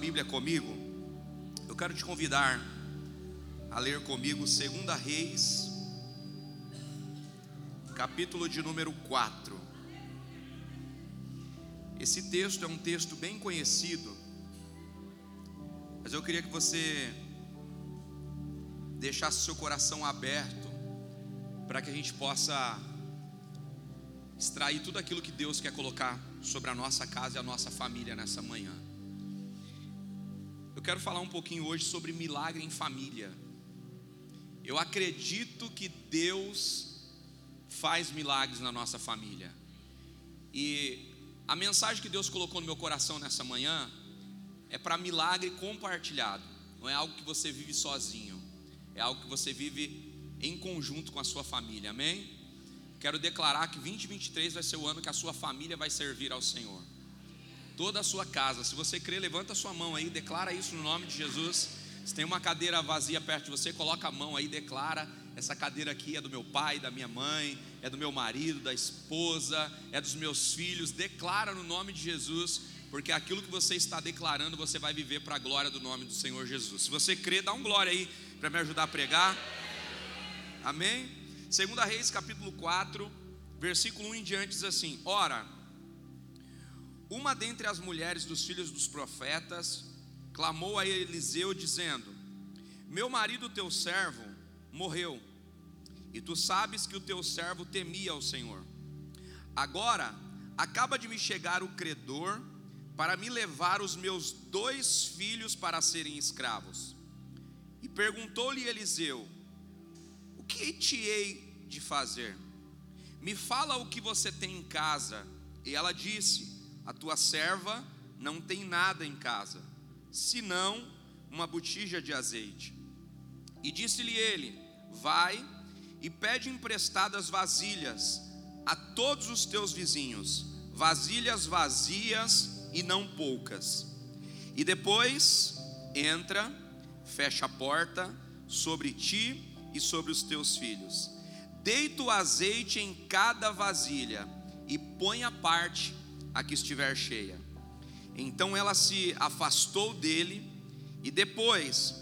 Bíblia comigo. Eu quero te convidar a ler comigo 2 Reis, capítulo de número 4. Esse texto é um texto bem conhecido, mas eu queria que você deixasse seu coração aberto para que a gente possa extrair tudo aquilo que Deus quer colocar sobre a nossa casa e a nossa família nessa manhã. Eu quero falar um pouquinho hoje sobre milagre em família. Eu acredito que Deus faz milagres na nossa família. E a mensagem que Deus colocou no meu coração nessa manhã é para milagre compartilhado. Não é algo que você vive sozinho, é algo que você vive em conjunto com a sua família. Amém? Quero declarar que 2023 vai ser o ano que a sua família vai servir ao Senhor. Toda a sua casa. Se você crê, levanta a sua mão aí, declara isso no nome de Jesus. Se tem uma cadeira vazia perto de você, coloca a mão aí, declara: essa cadeira aqui é do meu pai, da minha mãe, é do meu marido, da esposa, é dos meus filhos. Declara no nome de Jesus, porque aquilo que você está declarando, você vai viver para a glória do nome do Senhor Jesus. Se você crê, dá um glória aí para me ajudar a pregar. Amém? Segunda Reis, capítulo 4, versículo 1 em diante diz assim: Ora, uma dentre as mulheres dos filhos dos profetas clamou a Eliseu dizendo: Meu marido teu servo morreu, e tu sabes que o teu servo temia ao Senhor. Agora acaba de me chegar o credor para me levar os meus dois filhos para serem escravos. E perguntou-lhe Eliseu: que te hei de fazer? Me fala o que você tem em casa. E ela disse: A tua serva não tem nada em casa, senão uma botija de azeite. E disse-lhe ele: Vai e pede emprestadas vasilhas a todos os teus vizinhos, vasilhas vazias e não poucas. E depois entra, fecha a porta sobre ti e sobre os teus filhos. Deita o azeite em cada vasilha e põe a parte a que estiver cheia. Então ela se afastou dele e depois,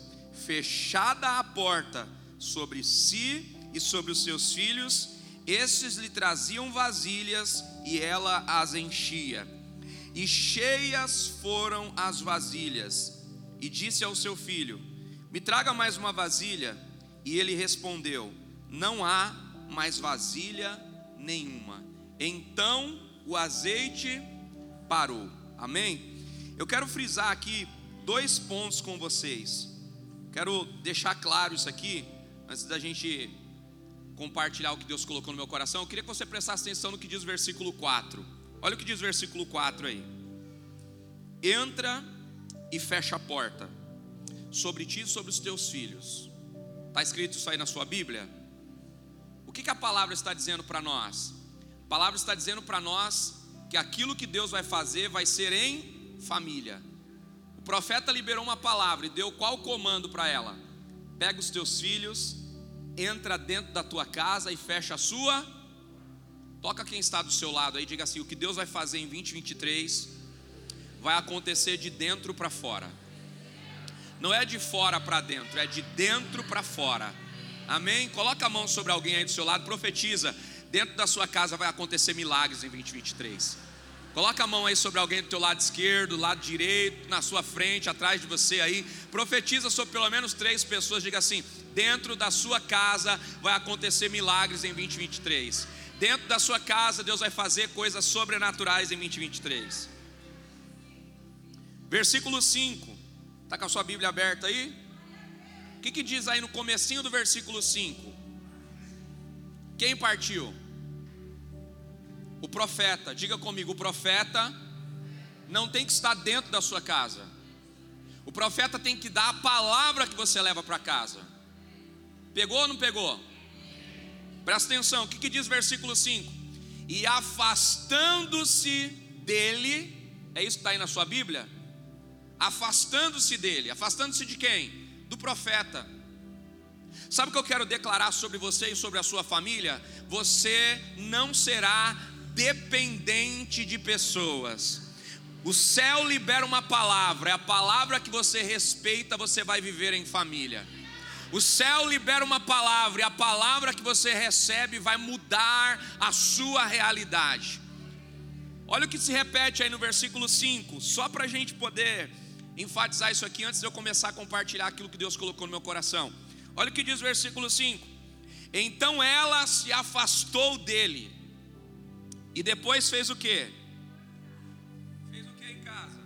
fechada a porta sobre si e sobre os seus filhos, estes lhe traziam vasilhas e ela as enchia. E cheias foram as vasilhas. E disse ao seu filho: Me traga mais uma vasilha. E ele respondeu: Não há mais vasilha nenhuma. Então o azeite parou. Amém? Eu quero frisar aqui dois pontos com vocês. Quero deixar claro isso aqui, antes da gente compartilhar o que Deus colocou no meu coração. Eu queria que você prestasse atenção no que diz o versículo 4. Olha o que diz o versículo 4 aí. Entra e fecha a porta sobre ti e sobre os teus filhos Está escrito isso aí na sua Bíblia? O que, que a palavra está dizendo para nós? A palavra está dizendo para nós que aquilo que Deus vai fazer vai ser em família. O profeta liberou uma palavra e deu qual comando para ela? Pega os teus filhos, entra dentro da tua casa e fecha a sua. Toca quem está do seu lado aí, diga assim: o que Deus vai fazer em 2023 vai acontecer de dentro para fora. Não é de fora para dentro, é de dentro para fora. Amém? Coloca a mão sobre alguém aí do seu lado, profetiza. Dentro da sua casa vai acontecer milagres em 2023. Coloca a mão aí sobre alguém do teu lado esquerdo, lado direito, na sua frente, atrás de você aí. Profetiza sobre pelo menos três pessoas. Diga assim: dentro da sua casa vai acontecer milagres em 2023. Dentro da sua casa Deus vai fazer coisas sobrenaturais em 2023. Versículo 5. Está com a sua Bíblia aberta aí? O que, que diz aí no comecinho do versículo 5? Quem partiu? O profeta, diga comigo, o profeta não tem que estar dentro da sua casa. O profeta tem que dar a palavra que você leva para casa. Pegou ou não pegou? Presta atenção, o que, que diz versículo 5? E afastando-se dele, é isso que está aí na sua Bíblia? afastando-se dele. Afastando-se de quem? Do profeta. Sabe o que eu quero declarar sobre você e sobre a sua família? Você não será dependente de pessoas. O céu libera uma palavra, é a palavra que você respeita, você vai viver em família. O céu libera uma palavra, e a palavra que você recebe vai mudar a sua realidade. Olha o que se repete aí no versículo 5, só para a gente poder enfatizar isso aqui antes de eu começar a compartilhar aquilo que Deus colocou no meu coração. Olha o que diz o versículo 5: Então ela se afastou dele, e depois fez o que? Fez o que em casa?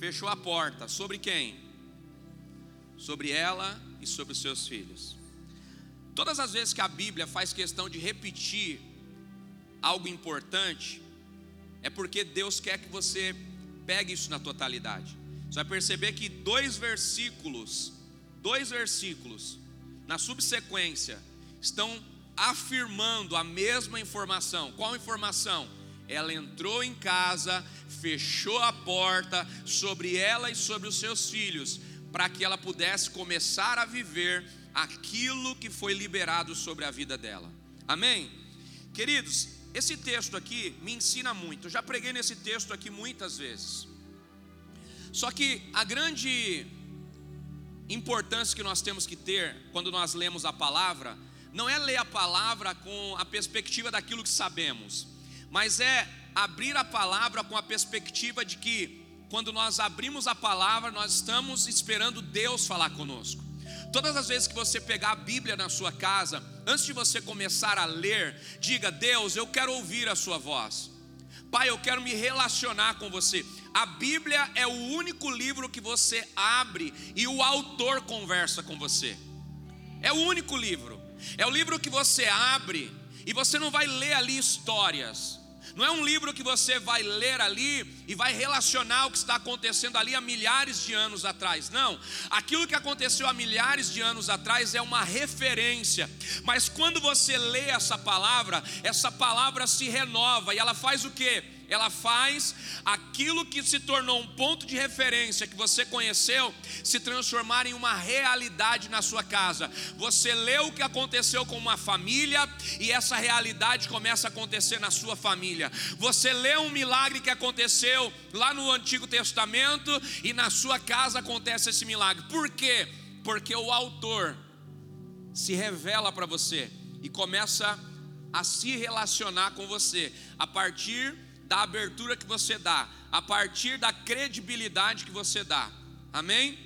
Fechou a porta. Sobre quem? Sobre ela e sobre os seus filhos. Todas as vezes que a Bíblia faz questão de repetir algo importante, é porque Deus quer que você pegue isso na totalidade. Você vai perceber que dois versículos, dois versículos, na subsequência, estão afirmando a mesma informação. Qual informação? Ela entrou em casa, fechou a porta sobre ela e sobre os seus filhos, para que ela pudesse começar a viver aquilo que foi liberado sobre a vida dela. Amém? Queridos, esse texto aqui me ensina muito. Eu já preguei nesse texto aqui muitas vezes. Só que a grande importância que nós temos que ter quando nós lemos a palavra não é ler a palavra com a perspectiva daquilo que sabemos, mas é abrir a palavra com a perspectiva de que quando nós abrimos a palavra, nós estamos esperando Deus falar conosco. Todas as vezes que você pegar a Bíblia na sua casa, antes de você começar a ler, diga: Deus, eu quero ouvir a Sua voz. Pai, eu quero me relacionar com você. A Bíblia é o único livro que você abre e o autor conversa com você. É o único livro. É o livro que você abre e você não vai ler ali histórias. Não é um livro que você vai ler ali e vai relacionar o que está acontecendo ali há milhares de anos atrás. Não. Aquilo que aconteceu há milhares de anos atrás é uma referência. Mas quando você lê essa palavra, essa palavra se renova e ela faz o quê? Ela faz aquilo que se tornou um ponto de referência que você conheceu se transformar em uma realidade na sua casa. Você lê o que aconteceu com uma família e essa realidade começa a acontecer na sua família. Você lê um milagre que aconteceu lá no Antigo Testamento e na sua casa acontece esse milagre. Por quê? Porque o autor se revela para você e começa a se relacionar com você a partir da abertura que você dá, a partir da credibilidade que você dá. Amém?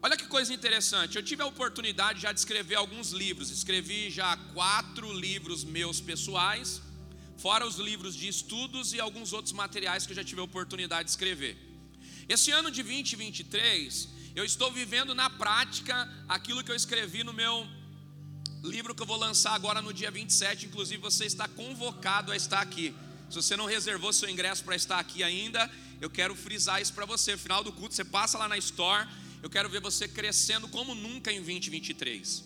Olha que coisa interessante. Eu tive a oportunidade já de escrever alguns livros. Escrevi já quatro livros meus pessoais, fora os livros de estudos e alguns outros materiais que eu já tive a oportunidade de escrever. Esse ano de 2023, eu estou vivendo na prática aquilo que eu escrevi no meu livro que eu vou lançar agora no dia 27. Inclusive, você está convocado a estar aqui. Se você não reservou seu ingresso para estar aqui ainda, eu quero frisar isso para você. No final do culto, você passa lá na Store. Eu quero ver você crescendo como nunca em 2023.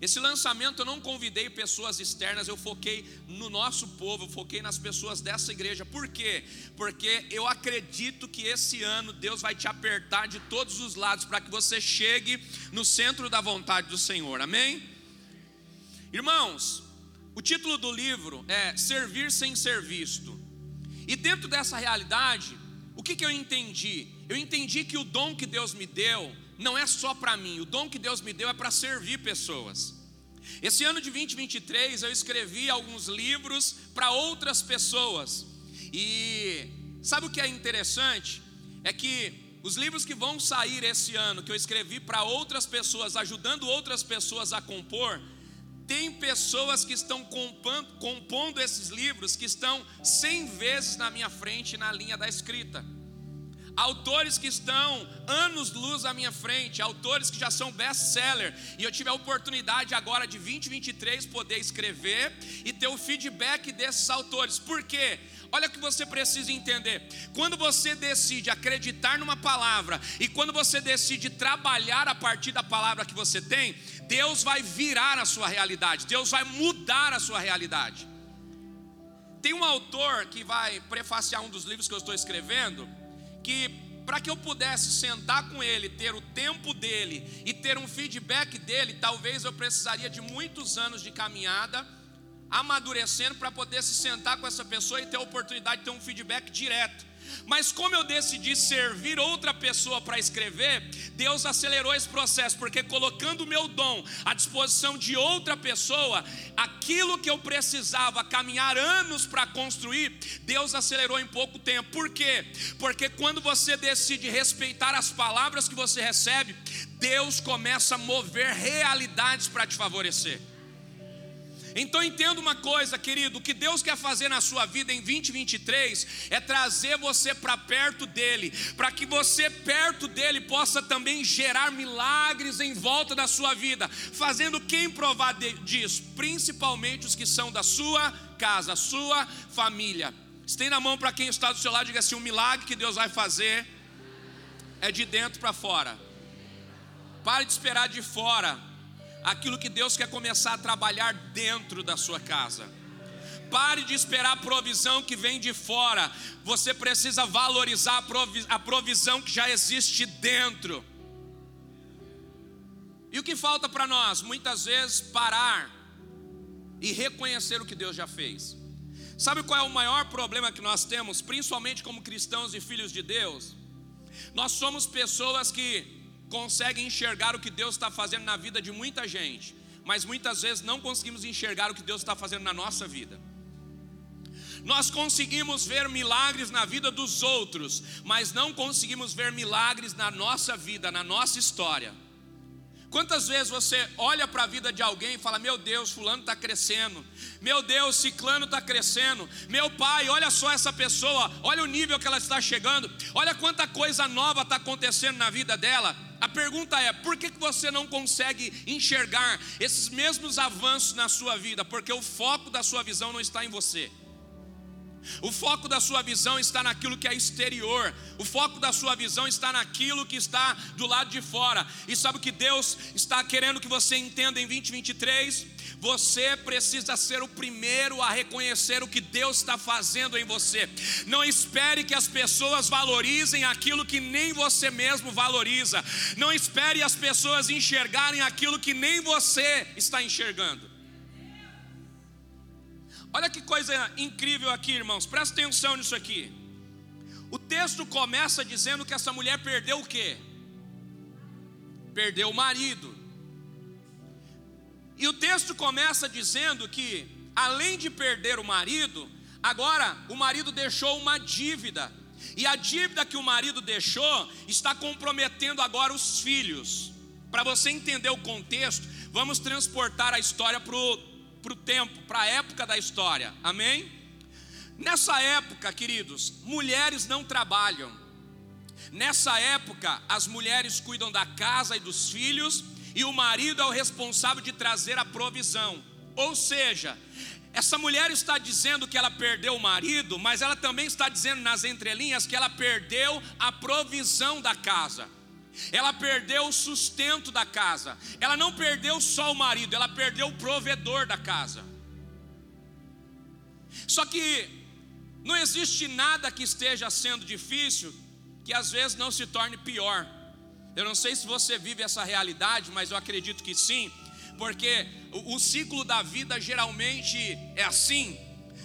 Esse lançamento eu não convidei pessoas externas, eu foquei no nosso povo, eu foquei nas pessoas dessa igreja. Por quê? Porque eu acredito que esse ano Deus vai te apertar de todos os lados para que você chegue no centro da vontade do Senhor. Amém? Irmãos, o título do livro é Servir sem ser visto. E dentro dessa realidade, o que, que eu entendi? Eu entendi que o dom que Deus me deu não é só para mim, o dom que Deus me deu é para servir pessoas. Esse ano de 2023 eu escrevi alguns livros para outras pessoas. E sabe o que é interessante? É que os livros que vão sair esse ano, que eu escrevi para outras pessoas, ajudando outras pessoas a compor, tem pessoas que estão compondo, esses livros que estão cem vezes na minha frente na linha da escrita. Autores que estão anos luz à minha frente, autores que já são best-seller, e eu tive a oportunidade agora de 2023 poder escrever e ter o feedback desses autores. Por quê? Olha o que você precisa entender. Quando você decide acreditar numa palavra e quando você decide trabalhar a partir da palavra que você tem, Deus vai virar a sua realidade, Deus vai mudar a sua realidade. Tem um autor que vai prefaciar um dos livros que eu estou escrevendo, que para que eu pudesse sentar com ele, ter o tempo dele e ter um feedback dele, talvez eu precisaria de muitos anos de caminhada amadurecendo para poder se sentar com essa pessoa e ter a oportunidade de ter um feedback direto. Mas como eu decidi servir outra pessoa para escrever, Deus acelerou esse processo, porque colocando o meu dom à disposição de outra pessoa, aquilo que eu precisava caminhar anos para construir, Deus acelerou em pouco tempo. Por quê? Porque quando você decide respeitar as palavras que você recebe, Deus começa a mover realidades para te favorecer. Então entenda uma coisa, querido: o que Deus quer fazer na sua vida em 2023 é trazer você para perto dEle, para que você perto dEle possa também gerar milagres em volta da sua vida, fazendo quem provar disso, principalmente os que são da sua casa, sua família. Estenda a mão para quem está do seu lado e diga assim: o milagre que Deus vai fazer é de dentro para fora. Pare de esperar de fora aquilo que Deus quer começar a trabalhar dentro da sua casa. Pare de esperar a provisão que vem de fora. Você precisa valorizar a provisão que já existe dentro. E o que falta para nós? Muitas vezes parar e reconhecer o que Deus já fez. Sabe qual é o maior problema que nós temos, principalmente como cristãos e filhos de Deus? Nós somos pessoas que conseguem enxergar o que Deus está fazendo na vida de muita gente, mas muitas vezes não conseguimos enxergar o que Deus está fazendo na nossa vida. Nós conseguimos ver milagres na vida dos outros, mas não conseguimos ver milagres na nossa vida, na nossa história. Quantas vezes você olha para a vida de alguém e fala: Meu Deus, Fulano está crescendo, meu Deus, Ciclano está crescendo, meu pai, olha só essa pessoa, olha o nível que ela está chegando, olha quanta coisa nova está acontecendo na vida dela. A pergunta é: por que você não consegue enxergar esses mesmos avanços na sua vida? Porque o foco da sua visão não está em você. O foco da sua visão está naquilo que é exterior. O foco da sua visão está naquilo que está do lado de fora. E sabe o que Deus está querendo que você entenda em 2023? Você precisa ser o primeiro a reconhecer o que Deus está fazendo em você. Não espere que as pessoas valorizem aquilo que nem você mesmo valoriza. Não espere as pessoas enxergarem aquilo que nem você está enxergando. Olha que coisa incrível aqui, irmãos. Presta atenção nisso aqui. O texto começa dizendo que essa mulher perdeu o quê? Perdeu o marido. E o texto começa dizendo que, além de perder o marido, agora o marido deixou uma dívida. E a dívida que o marido deixou está comprometendo agora os filhos. Para você entender o contexto, vamos transportar a história para o tempo, para a época da história. Amém? Nessa época, queridos, mulheres não trabalham. Nessa época, as mulheres cuidam da casa e dos filhos e o marido é o responsável de trazer a provisão. Ou seja, essa mulher está dizendo que ela perdeu o marido, mas ela também está dizendo nas entrelinhas que ela perdeu a provisão da casa. Ela perdeu o sustento da casa. Ela não perdeu só o marido, ela perdeu o provedor da casa. Só que não existe nada que esteja sendo difícil que às vezes não se torne pior. Eu não sei se você vive essa realidade, mas eu acredito que sim, porque o, o ciclo da vida geralmente é assim.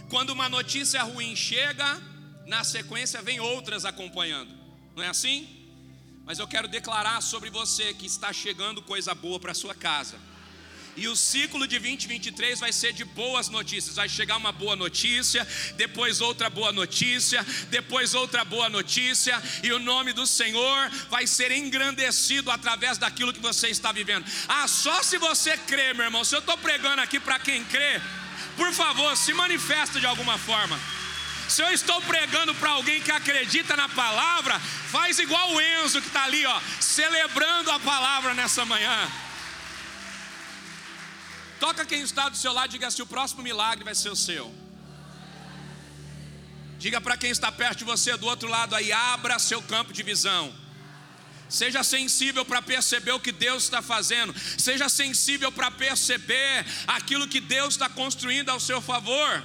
Quando uma notícia ruim chega, na sequência vem outras acompanhando. Não é assim? Mas eu quero declarar sobre você que está chegando coisa boa para sua casa. E o ciclo de 2023 vai ser de boas notícias. Vai chegar uma boa notícia, depois outra boa notícia, depois outra boa notícia, e o nome do Senhor vai ser engrandecido através daquilo que você está vivendo. Ah, só se você crê, meu irmão. Se eu estou pregando aqui para quem crê, por favor, se manifesta de alguma forma. Se eu estou pregando para alguém que acredita na palavra, faz igual o Enzo que está ali, ó, celebrando a palavra nessa manhã. Toca quem está do seu lado e diga assim: o próximo milagre vai ser o seu. Diga para quem está perto de você do outro lado aí, abra seu campo de visão. Seja sensível para perceber o que Deus está fazendo. Seja sensível para perceber aquilo que Deus está construindo ao seu favor.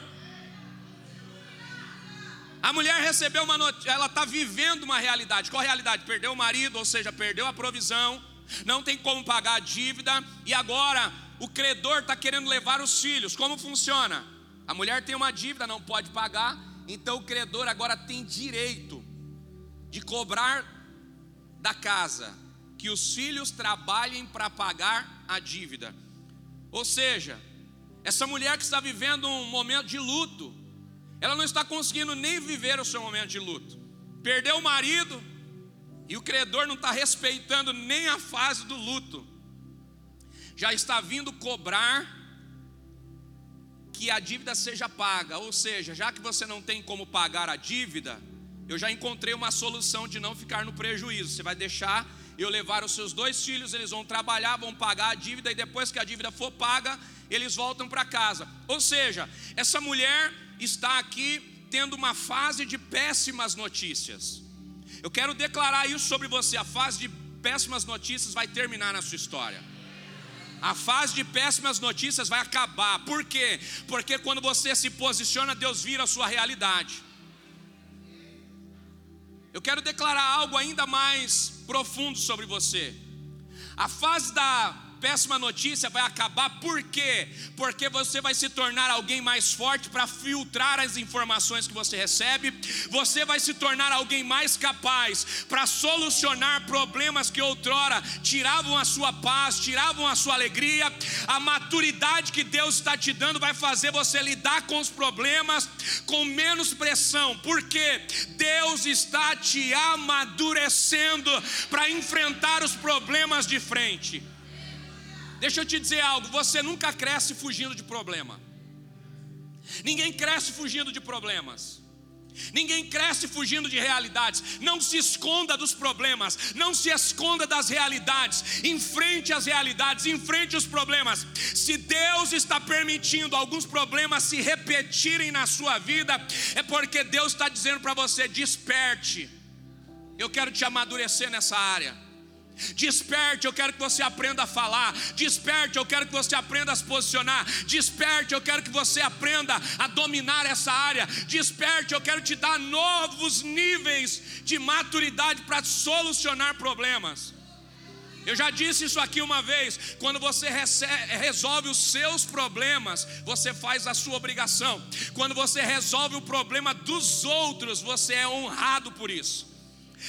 A mulher recebeu uma notícia, ela está vivendo uma realidade. Qual realidade? Perdeu o marido, ou seja, perdeu a provisão, não tem como pagar a dívida, e agora o credor está querendo levar os filhos. Como funciona? A mulher tem uma dívida, não pode pagar, então o credor agora tem direito de cobrar da casa que os filhos trabalhem para pagar a dívida. Ou seja, essa mulher que está vivendo um momento de luto, ela não está conseguindo nem viver o seu momento de luto. Perdeu o marido e o credor não está respeitando nem a fase do luto. Já está vindo cobrar que a dívida seja paga, ou seja, já que você não tem como pagar a dívida, eu já encontrei uma solução de não ficar no prejuízo. Você vai deixar eu levar os seus dois filhos, eles vão trabalhar, vão pagar a dívida e depois que a dívida for paga, eles voltam para casa. Ou seja, essa mulher está aqui tendo uma fase de péssimas notícias. Eu quero declarar isso sobre você: a fase de péssimas notícias vai terminar na sua história. A fase de péssimas notícias vai acabar. Por quê? Porque quando você se posiciona, Deus vira a sua realidade. Eu quero declarar algo ainda mais profundo sobre você. A fase da péssima notícia vai acabar, por quê? Porque você vai se tornar alguém mais forte para filtrar as informações que você recebe, você vai se tornar alguém mais capaz para solucionar problemas que outrora tiravam a sua paz, tiravam a sua alegria. A maturidade que Deus está te dando vai fazer você lidar com os problemas com menos pressão, porque Deus está te amadurecendo para enfrentar os problemas de frente. Deixa eu te dizer algo: você nunca cresce fugindo de problema. Ninguém cresce fugindo de problemas. Ninguém cresce fugindo de realidades. Não se esconda dos problemas. Não se esconda das realidades. Enfrente as realidades, enfrente os problemas. Se Deus está permitindo alguns problemas se repetirem na sua vida, é porque Deus está dizendo para você: desperte. Eu quero te amadurecer nessa área. Desperte, eu quero que você aprenda a falar. Desperte, eu quero que você aprenda a se posicionar. Desperte, eu quero que você aprenda a dominar essa área. Desperte, eu quero te dar novos níveis de maturidade para solucionar problemas. Eu já disse isso aqui uma vez: quando você resolve os seus problemas, você faz a sua obrigação. Quando você resolve o problema dos outros, você é honrado por isso.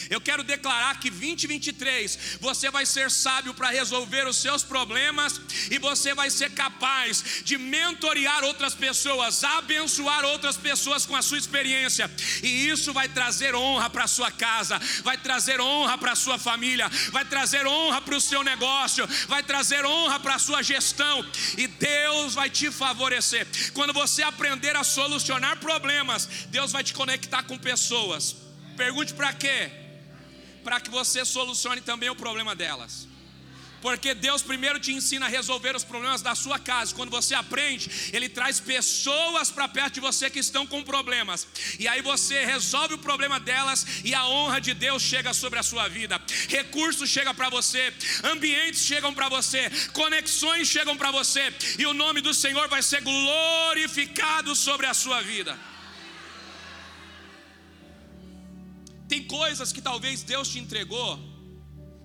Eu quero declarar que 2023 você vai ser sábio para resolver os seus problemas e você vai ser capaz de mentorear outras pessoas, abençoar outras pessoas com a sua experiência. E isso vai trazer honra para sua casa, vai trazer honra para sua família, vai trazer honra para o seu negócio, vai trazer honra para a sua gestão e Deus vai te favorecer. Quando você aprender a solucionar problemas, Deus vai te conectar com pessoas. Pergunte para quê? Para que você solucione também o problema delas. Porque Deus primeiro te ensina a resolver os problemas da sua casa. Quando você aprende, Ele traz pessoas para perto de você que estão com problemas. E aí você resolve o problema delas e a honra de Deus chega sobre a sua vida. Recursos chegam para você, ambientes chegam para você, conexões chegam para você. E o nome do Senhor vai ser glorificado sobre a sua vida. Tem coisas que talvez Deus te entregou,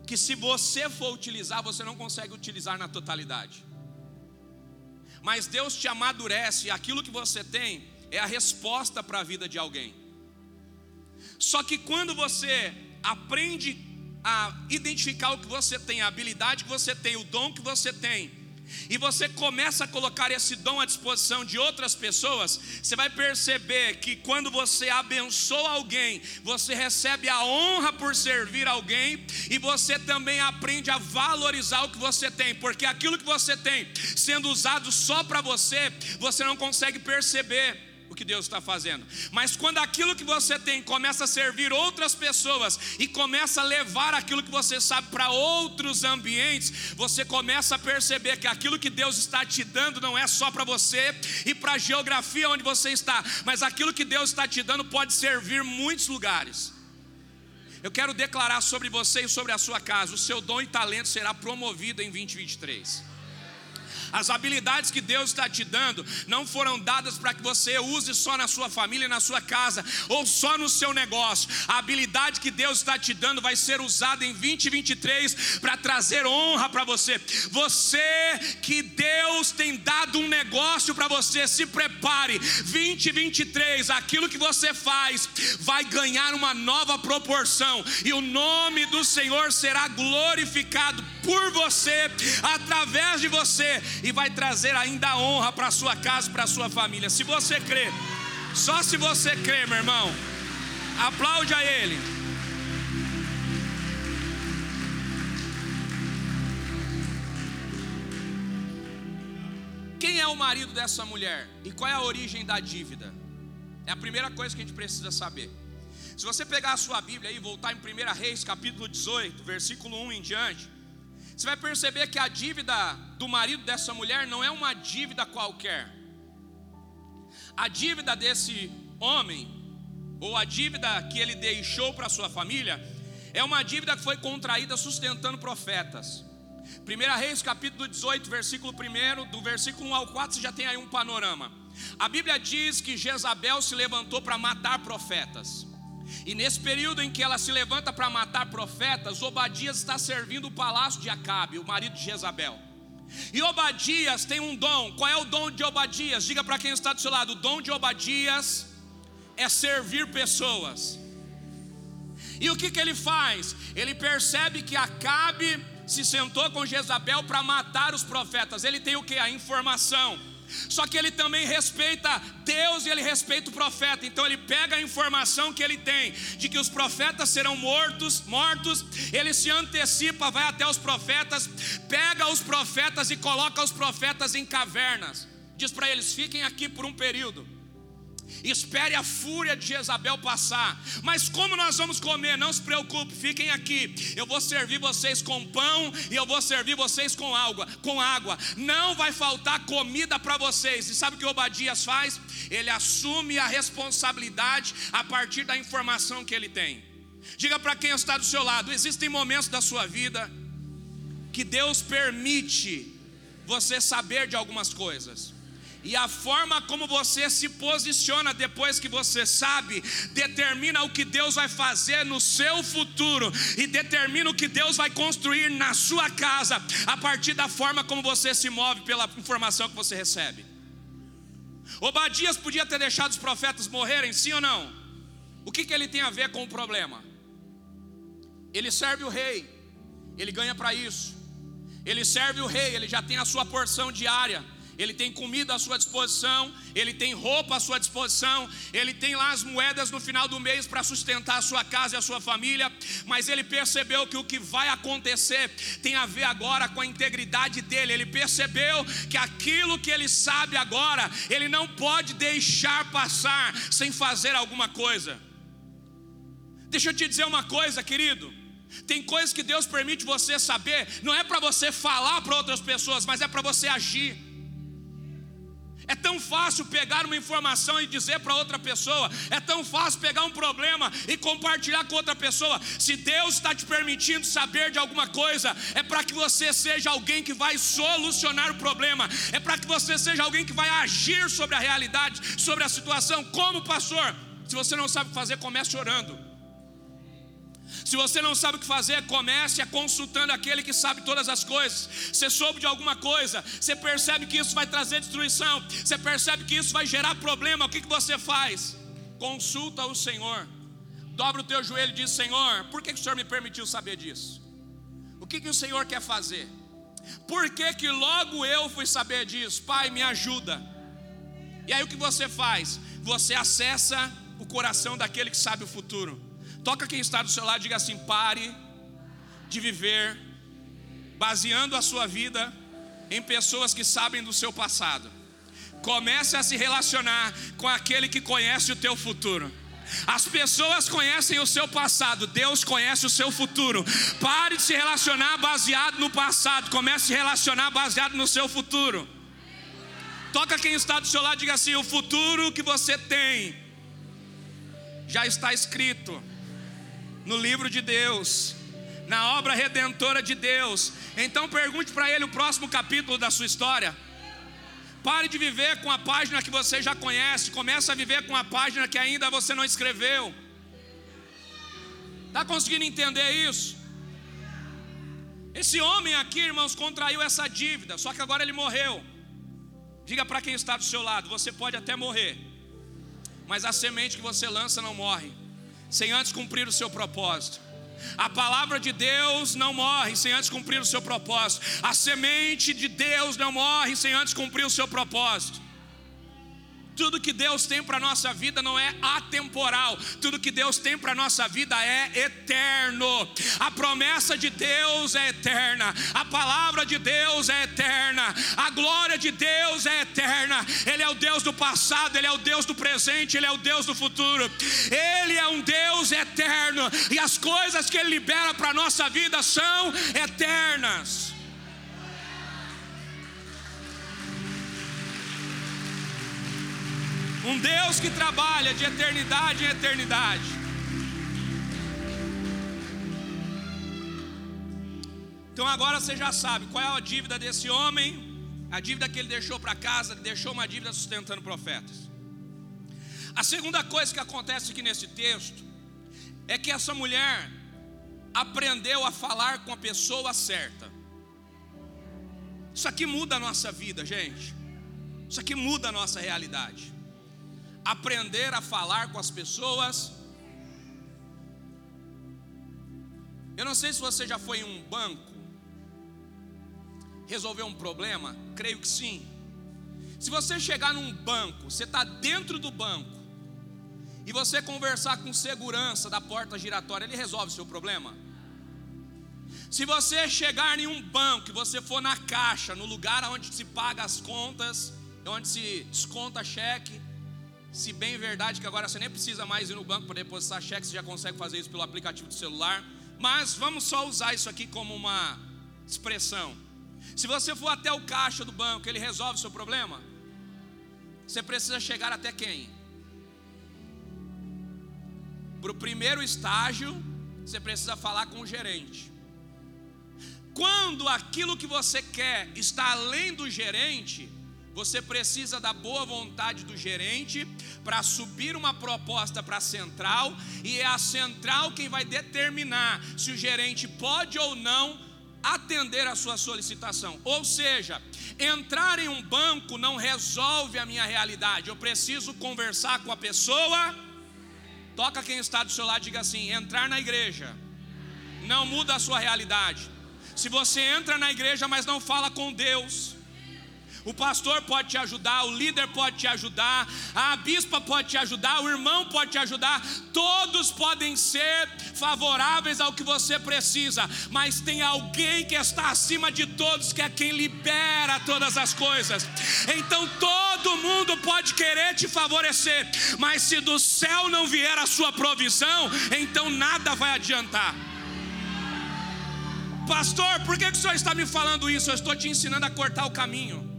que se você for utilizar, você não consegue utilizar na totalidade. Mas Deus te amadurece, e aquilo que você tem é a resposta para a vida de alguém. Só que quando você aprende a identificar o que você tem, a habilidade que você tem, o dom que você tem, e você começa a colocar esse dom à disposição de outras pessoas, você vai perceber que quando você abençoa alguém, você recebe a honra por servir alguém e você também aprende a valorizar o que você tem, porque aquilo que você tem sendo usado só para você, você não consegue perceber o que Deus está fazendo. Mas quando aquilo que você tem começa a servir outras pessoas e começa a levar aquilo que você sabe para outros ambientes, você começa a perceber que aquilo que Deus está te dando não é só para você e para a geografia onde você está, mas aquilo que Deus está te dando pode servir muitos lugares. Eu quero declarar sobre você e sobre a sua casa: o seu dom e talento será promovido em 2023 As habilidades que Deus está te dando não foram dadas para que você use só na sua família, na sua casa ou só no seu negócio. A habilidade que Deus está te dando vai ser usada em 2023 para trazer honra para você. Você que Deus tem dado um negócio para você, se prepare. 2023, aquilo que você faz vai ganhar uma nova proporção e o nome do Senhor será glorificado por você, através de você, e vai trazer ainda honra para sua casa, para sua família. Se você crê, só se você crê, meu irmão, aplaude a Ele. Quem é o marido dessa mulher e qual é a origem da dívida? É a primeira coisa que a gente precisa saber. Se você pegar a sua Bíblia e voltar em 1 Reis, capítulo 18, versículo 1 em diante, você vai perceber que a dívida do marido dessa mulher não é uma dívida qualquer. A dívida desse homem, ou a dívida que ele deixou para sua família, é uma dívida que foi contraída sustentando profetas. 1 Reis capítulo 18, versículo 1, do versículo 1 ao 4, você já tem aí um panorama. A Bíblia diz que Jezabel se levantou para matar profetas. E nesse período em que ela se levanta para matar profetas, Obadias está servindo o palácio de Acabe, o marido de Jezabel. E Obadias tem um dom. Qual é o dom de Obadias? Diga para quem está do seu lado: o dom de Obadias é servir pessoas. E o que, que ele faz? Ele percebe que Acabe se sentou com Jezabel para matar os profetas. Ele tem o que? A informação. Só que ele também respeita Deus e ele respeita o profeta. Então ele pega a informação que ele tem de que os profetas serão mortos, mortos, ele se antecipa, vai até os profetas, pega os profetas e coloca os profetas em cavernas. Diz para eles: "Fiquem aqui por um período". Espere a fúria de Jezabel passar. Mas como nós vamos comer? Não se preocupe, fiquem aqui. Eu vou servir vocês com pão e eu vou servir vocês com água, com água. Não vai faltar comida para vocês. E sabe o que Obadias faz? Ele assume a responsabilidade a partir da informação que ele tem. Diga para quem está do seu lado, existem momentos da sua vida que Deus permite você saber de algumas coisas. E a forma como você se posiciona depois que você sabe, determina o que Deus vai fazer no seu futuro e determina o que Deus vai construir na sua casa, a partir da forma como você se move pela informação que você recebe. Obadias podia ter deixado os profetas morrerem, sim ou não? O que, que ele tem a ver com o problema? Ele serve o rei, ele ganha para isso. Ele serve o rei, ele já tem a sua porção diária ele tem comida à sua disposição, ele tem roupa à sua disposição, ele tem lá as moedas no final do mês para sustentar a sua casa e a sua família, mas ele percebeu que o que vai acontecer tem a ver agora com a integridade dele. Ele percebeu que aquilo que ele sabe agora, ele não pode deixar passar sem fazer alguma coisa. Deixa eu te dizer uma coisa, querido. Tem coisas que Deus permite você saber, não é para você falar para outras pessoas, mas é para você agir. É tão fácil pegar uma informação e dizer para outra pessoa, é tão fácil pegar um problema e compartilhar com outra pessoa. Se Deus está te permitindo saber de alguma coisa, é para que você seja alguém que vai solucionar o problema, é para que você seja alguém que vai agir sobre a realidade, sobre a situação. Como pastor, se você não sabe fazer, comece orando. Se você não sabe o que fazer, comece consultando aquele que sabe todas as coisas. Você soube de alguma coisa, você percebe que isso vai trazer destruição, você percebe que isso vai gerar problema, o que, que você faz? Consulta o Senhor, dobra o teu joelho e diz: Senhor, por que, que o Senhor me permitiu saber disso? O que, que o Senhor quer fazer? Por que, que logo eu fui saber disso? Pai, me ajuda. E aí o que você faz? Você acessa o coração daquele que sabe o futuro. Toca quem está do seu lado e diga assim: pare de viver baseando a sua vida em pessoas que sabem do seu passado. Comece a se relacionar com aquele que conhece o teu futuro. As pessoas conhecem o seu passado, Deus conhece o seu futuro. Pare de se relacionar baseado no passado, comece a se relacionar baseado no seu futuro. Toca quem está do seu lado e diga assim: o futuro que você tem já está escrito no livro de Deus, na obra redentora de Deus. Então pergunte para ele o próximo capítulo da sua história. Pare de viver com a página que você já conhece, comece a viver com a página que ainda você não escreveu. Está conseguindo entender isso? Esse homem aqui, irmãos, contraiu essa dívida, só que agora ele morreu. Diga para quem está do seu lado: você pode até morrer, mas a semente que você lança não morre, sem antes cumprir o seu propósito. A palavra de Deus não morre sem antes cumprir o seu propósito. A semente de Deus não morre sem antes cumprir o seu propósito. Tudo que Deus tem para a nossa vida não é atemporal, tudo que Deus tem para a nossa vida é eterno. A promessa de Deus é eterna, a palavra de Deus é eterna, a glória de Deus é eterna. Ele é o Deus do passado, Ele é o Deus do presente, Ele é o Deus do futuro. Ele é um Deus eterno e as coisas que Ele libera para a nossa vida são eternas. Um Deus que trabalha de eternidade em eternidade. Então agora você já sabe qual é a dívida desse homem, a dívida que ele deixou para casa, ele deixou uma dívida sustentando profetas. A segunda coisa que acontece aqui nesse texto é que essa mulher aprendeu a falar com a pessoa certa. Isso aqui muda a nossa vida, gente. Isso aqui muda a nossa realidade aprender a falar com as pessoas. Eu não sei se você já foi em um banco, resolver um problema, creio que sim. Se você chegar num banco, você está dentro do banco, e você conversar com segurança da porta giratória, ele resolve o seu problema? Se você chegar em um banco e você for na caixa, no lugar onde se paga as contas, onde se desconta cheque, se bem verdade que agora você nem precisa mais ir no banco para depositar cheque, você já consegue fazer isso pelo aplicativo do celular. Mas vamos só usar isso aqui como uma expressão. Se você for até o caixa do banco, ele resolve o seu problema? Você precisa chegar até quem? Para o primeiro estágio, você precisa falar com o gerente. Quando aquilo que você quer está além do gerente, você precisa da boa vontade do gerente para subir uma proposta para a central, e é a central quem vai determinar se o gerente pode ou não atender a sua solicitação. Ou seja, entrar em um banco não resolve a minha realidade. Eu preciso conversar com a pessoa. Toca quem está do seu lado, diga assim: entrar na igreja não muda a sua realidade. Se você entra na igreja, mas não fala com Deus, o pastor pode te ajudar, o líder pode te ajudar, a bispa pode te ajudar, o irmão pode te ajudar. Todos podem ser favoráveis ao que você precisa, mas tem alguém que está acima de todos, que é quem libera todas as coisas. Então todo mundo pode querer te favorecer, mas se do céu não vier a sua provisão, então nada vai adiantar. Pastor, por que, que o senhor está me falando isso? Eu estou te ensinando a cortar o caminho.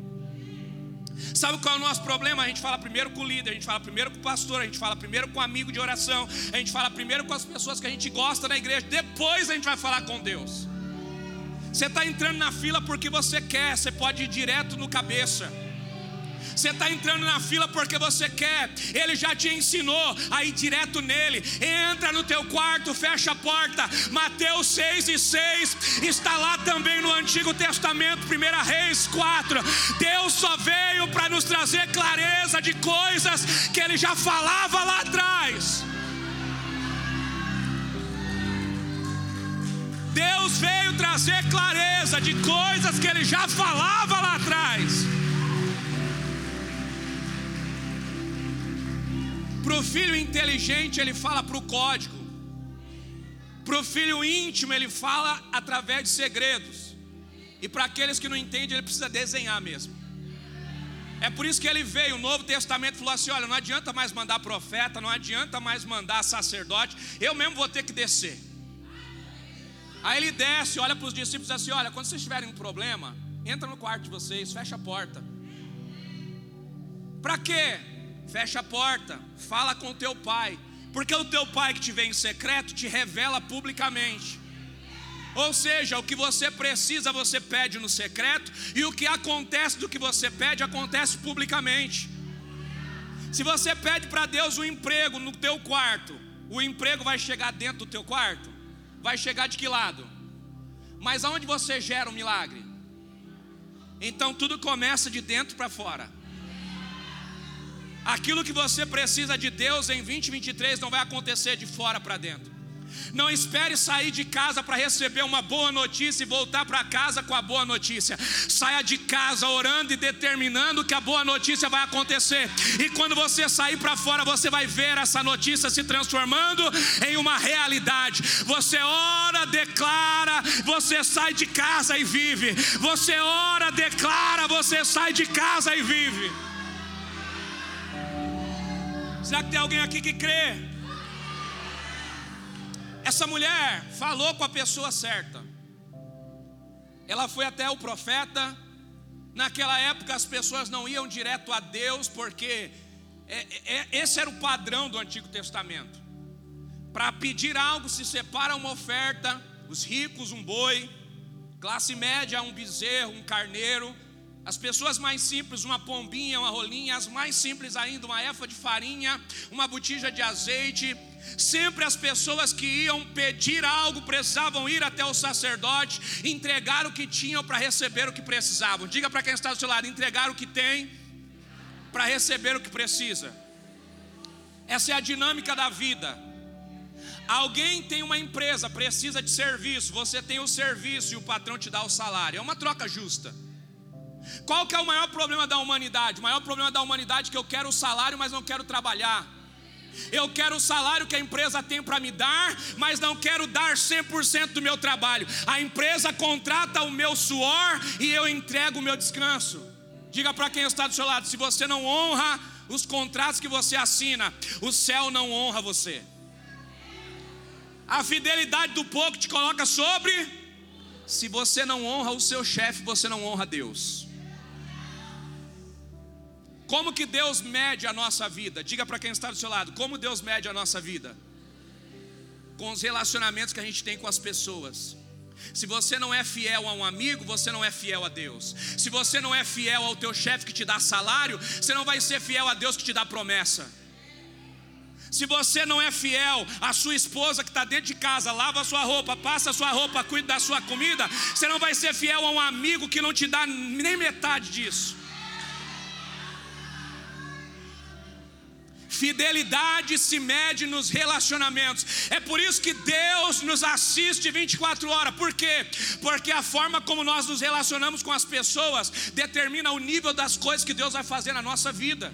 Sabe qual é o nosso problema? A gente fala primeiro com o líder, a gente fala primeiro com o pastor, a gente fala primeiro com o amigo de oração, a gente fala primeiro com as pessoas que a gente gosta na igreja, depois a gente vai falar com Deus. Você está entrando na fila porque você quer, você pode ir direto no cabeça. Você está entrando na fila porque você quer. Ele já te ensinou a ir direto nele. Entra no teu quarto, fecha a porta. Mateus 6 e 6 está lá também no Antigo Testamento, 1 Reis 4. Deus só veio para nos trazer clareza de coisas que ele já falava lá atrás. Deus veio trazer clareza de coisas que ele já falava lá atrás. Para o filho inteligente, ele fala para o código. Para o filho íntimo, ele fala através de segredos. E para aqueles que não entendem, ele precisa desenhar mesmo. É por isso que ele veio, o Novo Testamento falou assim: olha, não adianta mais mandar profeta, não adianta mais mandar sacerdote, eu mesmo vou ter que descer. Aí ele desce, olha para os discípulos e diz assim: olha, quando vocês tiverem um problema, entra no quarto de vocês, fecha a porta. Para quê? Fecha a porta, fala com teu pai, porque o teu pai que te vê em secreto te revela publicamente. Ou seja, o que você precisa, você pede no secreto, e o que acontece do que você pede, acontece publicamente. Se você pede para Deus um emprego no teu quarto, o emprego vai chegar dentro do teu quarto? Vai chegar de que lado? Mas aonde você gera o um milagre? Então tudo começa de dentro para fora. Aquilo que você precisa de Deus em 2023 não vai acontecer de fora para dentro. Não espere sair de casa para receber uma boa notícia e voltar para casa com a boa notícia. Saia de casa orando e determinando que a boa notícia vai acontecer. E quando você sair para fora, você vai ver essa notícia se transformando em uma realidade. Você ora, declara, você sai de casa e vive. Você ora, declara, você sai de casa e vive. Será que tem alguém aqui que crê? Essa mulher falou com a pessoa certa. Ela foi até o profeta. Naquela época as pessoas não iam direto a Deus, porque é, é, esse era o padrão do Antigo Testamento. Para pedir algo se separa uma oferta, os ricos um boi, classe média um bezerro, um carneiro, as pessoas mais simples, uma pombinha, uma rolinha, as mais simples ainda, uma efa de farinha, uma botija de azeite, Sempre as pessoas que iam pedir algo precisavam ir até o sacerdote, entregar o que tinham para receber o que precisavam. Diga para quem está do seu lado: entregar o que tem para receber o que precisa. Essa é a dinâmica da vida. Alguém tem uma empresa, precisa de serviço, você tem o serviço e o patrão te dá o salário. É uma troca justa. Qual que é o maior problema da humanidade? O maior problema da humanidade é que eu quero o salário, mas não quero trabalhar. Eu quero o salário que a empresa tem para me dar, mas não quero dar 100% do meu trabalho. A empresa contrata o meu suor e eu entrego o meu descanso. Diga para quem está do seu lado: se você não honra os contratos que você assina, o céu não honra você. A fidelidade do pouco te coloca sobre. Se você não honra o seu chefe, você não honra Deus. Como que Deus mede a nossa vida? Diga para quem está do seu lado, como Deus mede a nossa vida? Com os relacionamentos que a gente tem com as pessoas. Se você não é fiel a um amigo, você não é fiel a Deus. Se você não é fiel ao teu chefe que te dá salário, você não vai ser fiel a Deus que te dá promessa. Se você não é fiel à sua esposa que está dentro de casa, lava a sua roupa, passa a sua roupa, cuida da sua comida, você não vai ser fiel a um amigo que não te dá nem metade disso. Fidelidade se mede nos relacionamentos. É por isso que Deus nos assiste 24 horas. Por quê? Porque a forma como nós nos relacionamos com as pessoas determina o nível das coisas que Deus vai fazer na nossa vida.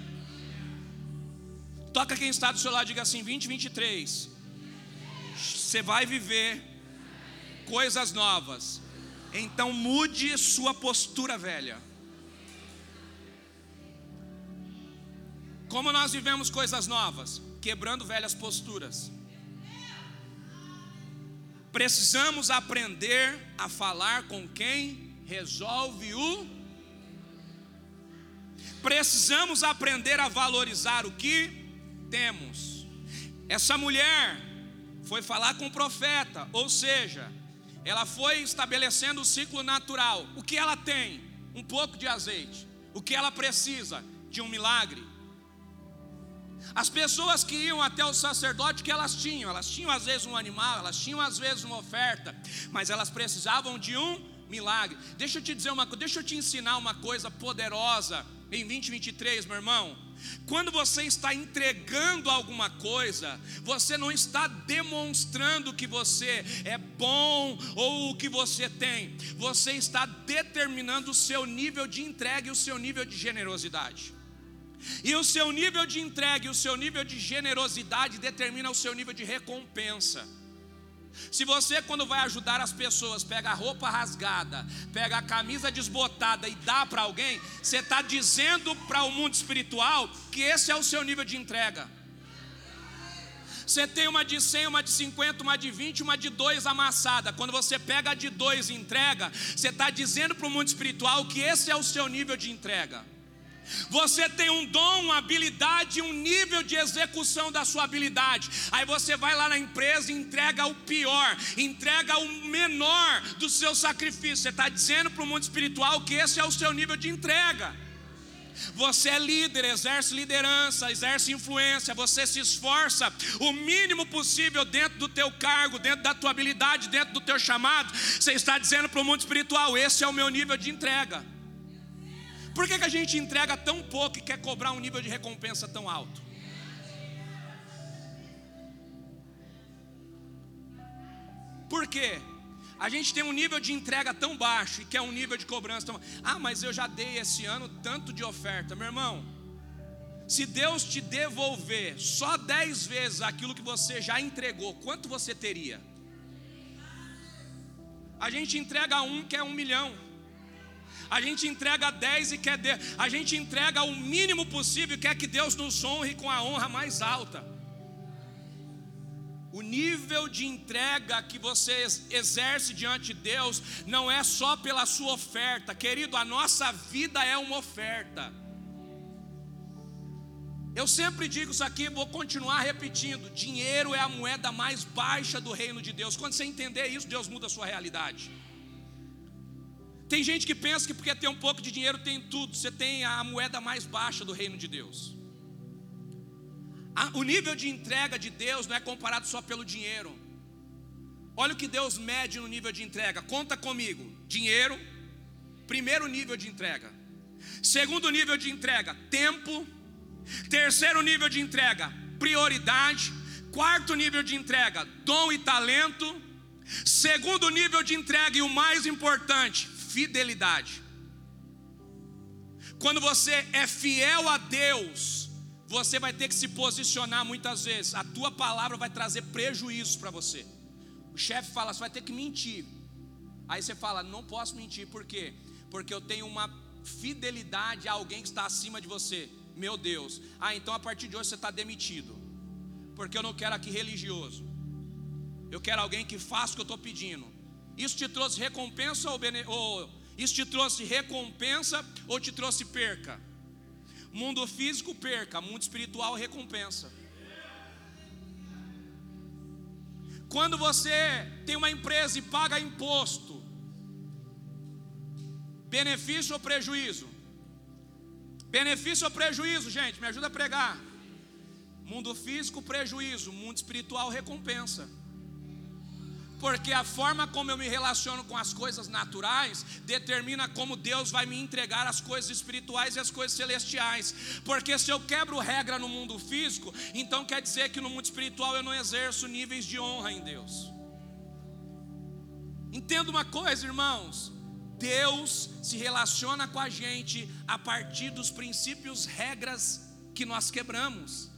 Toca quem está do seu lado, diga assim: 2023. Você vai viver coisas novas. Então mude sua postura velha. Como nós vivemos coisas novas? Quebrando velhas posturas. Precisamos aprender a falar com quem resolve o. Precisamos aprender a valorizar o que temos. Essa mulher foi falar com o profeta, ou seja, ela foi estabelecendo o ciclo natural. O que ela tem? Um pouco de azeite. O que ela precisa? De um milagre. As pessoas que iam até o sacerdote, que elas tinham? Elas tinham às vezes um animal, elas tinham às vezes uma oferta, mas elas precisavam de um milagre. Deixa eu te dizer uma coisa, deixa eu te ensinar uma coisa poderosa em 2023, meu irmão. Quando você está entregando alguma coisa, você não está demonstrando que você é bom ou o que você tem, você está determinando o seu nível de entrega e o seu nível de generosidade. E o seu nível de entrega e o seu nível de generosidade determina o seu nível de recompensa. Se você, quando vai ajudar as pessoas, pega a roupa rasgada, pega a camisa desbotada e dá para alguém, você está dizendo para o mundo espiritual que esse é o seu nível de entrega. Você tem uma de 100, uma de 50, uma de 20, uma de 2 amassada. Quando você pega a de 2 e entrega, você está dizendo para o mundo espiritual que esse é o seu nível de entrega. Você tem um dom, uma habilidade, um nível de execução da sua habilidade. Aí você vai lá na empresa e entrega o pior, entrega o menor do seu sacrifício. Você está dizendo para o mundo espiritual que esse é o seu nível de entrega. Você é líder, exerce liderança, exerce influência, você se esforça o mínimo possível dentro do teu cargo, dentro da tua habilidade, dentro do teu chamado. Você está dizendo para o mundo espiritual: esse é o meu nível de entrega. Por que, que a gente entrega tão pouco e quer cobrar um nível de recompensa tão alto? Por quê? A gente tem um nível de entrega tão baixo e quer um nível de cobrança tão. Ah, mas eu já dei esse ano tanto de oferta, meu irmão. Se Deus te devolver só dez vezes aquilo que você já entregou, quanto você teria? A gente entrega um que é um milhão a gente entrega 10 e quer, de, a gente entrega o mínimo possível e quer que Deus nos honre com a honra mais alta. O nível de entrega que você exerce diante de Deus não é só pela sua oferta, querido, a nossa vida é uma oferta. Eu sempre digo isso aqui, vou continuar repetindo: dinheiro é a moeda mais baixa do reino de Deus. Quando você entender isso, Deus muda a sua realidade. Tem gente que pensa que porque tem um pouco de dinheiro tem tudo. Você tem a moeda mais baixa do reino de Deus. O nível de entrega de Deus não é comparado só pelo dinheiro. Olha o que Deus mede no nível de entrega. Conta comigo. Dinheiro, primeiro nível de entrega. Segundo nível de entrega, tempo. Terceiro nível de entrega, prioridade. Quarto nível de entrega, dom e talento. Segundo nível de entrega e o mais importante, fidelidade. Quando você é fiel a Deus, você vai ter que se posicionar muitas vezes. A tua palavra vai trazer prejuízos para você. O chefe fala, você vai ter que mentir. Aí você fala, não posso mentir, por quê? Porque eu tenho uma fidelidade a alguém que está acima de você. Meu Deus. Ah, então a partir de hoje você está demitido. Porque eu não quero aqui religioso. Eu quero alguém que faça o que eu estou pedindo. Isso te trouxe recompensa ou, bene... ou isso te trouxe recompensa ou te trouxe perca? Mundo físico perca, mundo espiritual recompensa. Quando você tem uma empresa e paga imposto, benefício ou prejuízo? Benefício ou prejuízo, gente? Me ajuda a pregar. Mundo físico, prejuízo. Mundo espiritual, recompensa porque a forma como eu me relaciono com as coisas naturais determina como Deus vai me entregar as coisas espirituais e as coisas celestiais. Porque se eu quebro regra no mundo físico, então quer dizer que no mundo espiritual eu não exerço níveis de honra em Deus. Entenda uma coisa, irmãos. Deus se relaciona com a gente a partir dos princípios, regras que nós quebramos.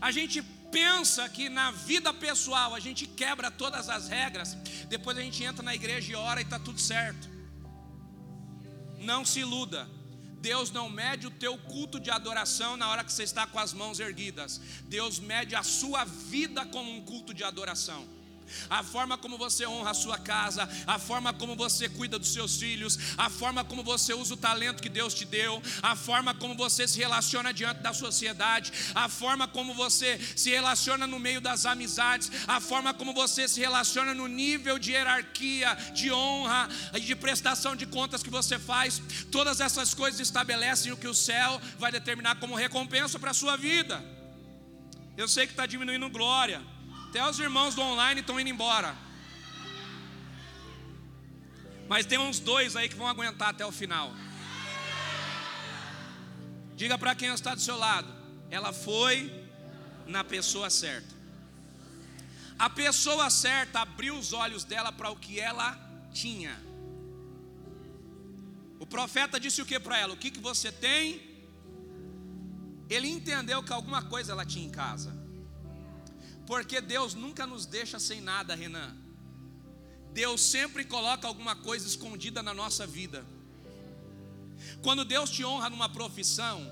A gente pensa que na vida pessoal a gente quebra todas as regras, depois a gente entra na igreja e ora e está tudo certo. Não se iluda. Deus não mede o teu culto de adoração na hora que você está com as mãos erguidas. Deus mede a sua vida como um culto de adoração a forma como você honra a sua casa, a forma como você cuida dos seus filhos, a forma como você usa o talento que Deus te deu, a forma como você se relaciona diante da sociedade, a forma como você se relaciona no meio das amizades, a forma como você se relaciona no nível de hierarquia, de honra e de prestação de contas que você faz, todas essas coisas estabelecem o que o céu vai determinar como recompensa para a sua vida. Eu sei que está diminuindo glória. Até os irmãos do online estão indo embora. Mas tem uns dois aí que vão aguentar até o final. Diga para quem está do seu lado. Ela foi na pessoa certa. A pessoa certa abriu os olhos dela para o que ela tinha. O profeta disse o que para ela? O que, que você tem? Ele entendeu que alguma coisa ela tinha em casa. Porque Deus nunca nos deixa sem nada, Renan. Deus sempre coloca alguma coisa escondida na nossa vida. Quando Deus te honra numa profissão,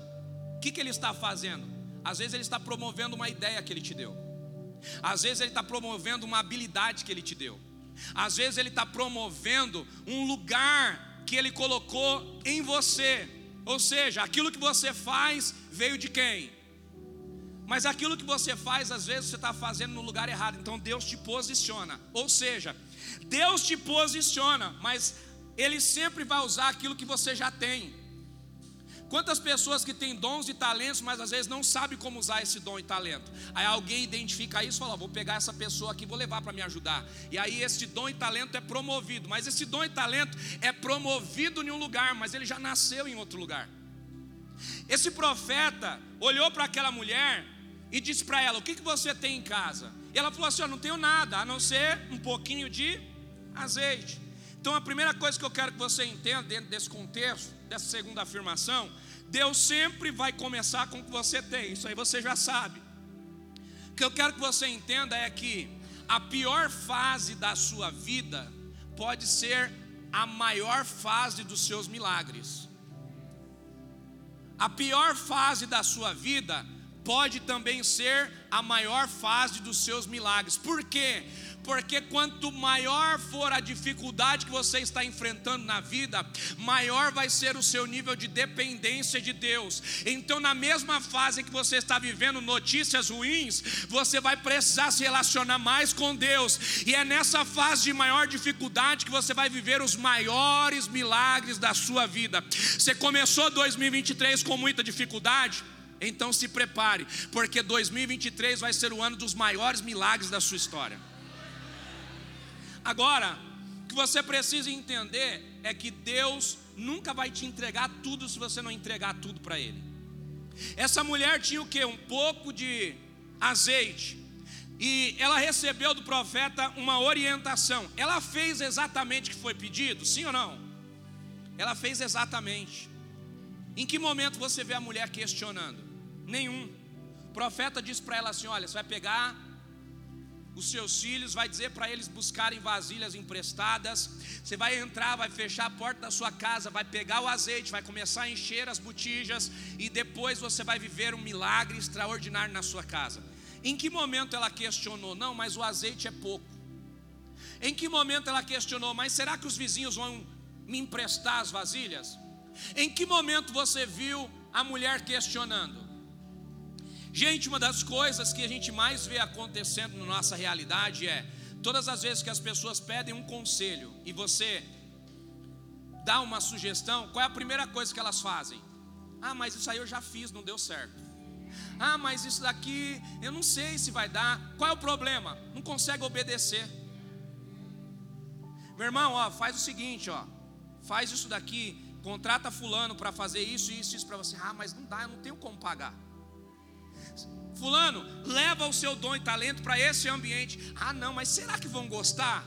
o que, que Ele está fazendo? Às vezes Ele está promovendo uma ideia que Ele te deu, às vezes Ele está promovendo uma habilidade que Ele te deu, às vezes Ele está promovendo um lugar que Ele colocou em você. Ou seja, aquilo que você faz veio de quem? Mas aquilo que você faz, às vezes você está fazendo no lugar errado. Então Deus te posiciona. Ou seja, Deus te posiciona, mas Ele sempre vai usar aquilo que você já tem. Quantas pessoas que têm dons e talentos, mas às vezes não sabem como usar esse dom e talento. Aí alguém identifica isso e fala: vou pegar essa pessoa aqui, vou levar para me ajudar. E aí esse dom e talento é promovido. Mas esse dom e talento é promovido em um lugar, mas ele já nasceu em outro lugar. Esse profeta olhou para aquela mulher e disse para ela: O que, que você tem em casa? E ela falou assim: Eu não tenho nada, a não ser um pouquinho de azeite. Então a primeira coisa que eu quero que você entenda dentro desse contexto, dessa segunda afirmação, Deus sempre vai começar com o que você tem, isso aí você já sabe. O que eu quero que você entenda é que a pior fase da sua vida pode ser a maior fase dos seus milagres. A pior fase da sua vida pode também ser a maior fase dos seus milagres. Por quê? porque quanto maior for a dificuldade que você está enfrentando na vida, maior vai ser o seu nível de dependência de Deus. Então, na mesma fase que você está vivendo notícias ruins, você vai precisar se relacionar mais com Deus, e é nessa fase de maior dificuldade que você vai viver os maiores milagres da sua vida. Você começou 2023 com muita dificuldade? Então se prepare, porque 2023 vai ser o ano dos maiores milagres da sua história. Agora, o que você precisa entender é que Deus nunca vai te entregar tudo se você não entregar tudo para Ele. Essa mulher tinha o que? Um pouco de azeite. E ela recebeu do profeta uma orientação. Ela fez exatamente o que foi pedido? Sim ou não? Ela fez exatamente. Em que momento você vê a mulher questionando? Nenhum. O profeta disse para ela assim: Olha, você vai pegar os seus filhos, vai dizer para eles buscarem vasilhas emprestadas. Você vai entrar, vai fechar a porta da sua casa, vai pegar o azeite, vai começar a encher as botijas e depois você vai viver um milagre extraordinário na sua casa. Em que momento ela questionou? Não, mas o azeite é pouco. Em que momento ela questionou? Mas será que os vizinhos vão me emprestar as vasilhas? Em que momento você viu a mulher questionando? Gente, uma das coisas que a gente mais vê acontecendo na nossa realidade é todas as vezes que as pessoas pedem um conselho e você dá uma sugestão, qual é a primeira coisa que elas fazem? Ah, mas isso aí eu já fiz, não deu certo. Ah, mas isso daqui eu não sei se vai dar. Qual é o problema? Não consegue obedecer. Meu irmão, ó, faz o seguinte, ó. Faz isso daqui, contrata fulano para fazer isso, isso, isso para você. Ah, mas não dá, eu não tenho como pagar. Fulano, leva o seu dom e talento para esse ambiente. Ah, não, mas será que vão gostar?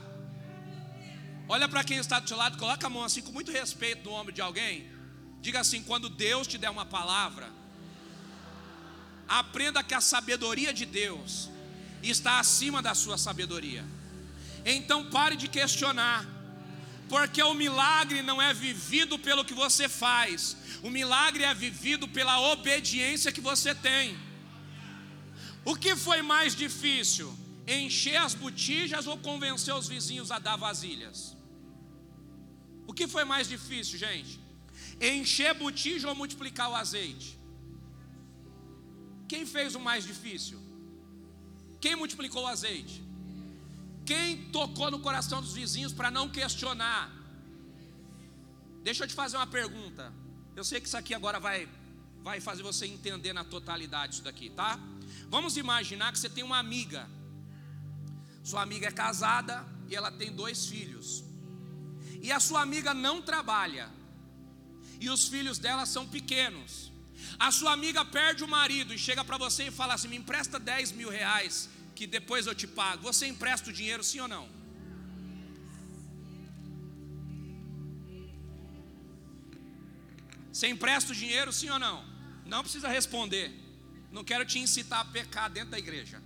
Olha para quem está do seu lado, coloca a mão assim com muito respeito no ombro de alguém. Diga assim: quando Deus te der uma palavra, aprenda que a sabedoria de Deus está acima da sua sabedoria. Então pare de questionar, porque o milagre não é vivido pelo que você faz, o milagre é vivido pela obediência que você tem. O que foi mais difícil? Encher as botijas ou convencer os vizinhos a dar vasilhas? O que foi mais difícil, gente? Encher botija ou multiplicar o azeite? Quem fez o mais difícil? Quem multiplicou o azeite? Quem tocou no coração dos vizinhos para não questionar? Deixa eu te fazer uma pergunta. Eu sei que isso aqui agora vai, vai fazer você entender na totalidade isso daqui, tá? Vamos imaginar que você tem uma amiga. Sua amiga é casada e ela tem dois filhos. E a sua amiga não trabalha. E os filhos dela são pequenos. A sua amiga perde o marido e chega para você e fala assim: me empresta 10 mil reais, que depois eu te pago. Você empresta o dinheiro, sim ou não? Você empresta o dinheiro, sim ou não? Não precisa responder. Não quero te incitar a pecar dentro da igreja.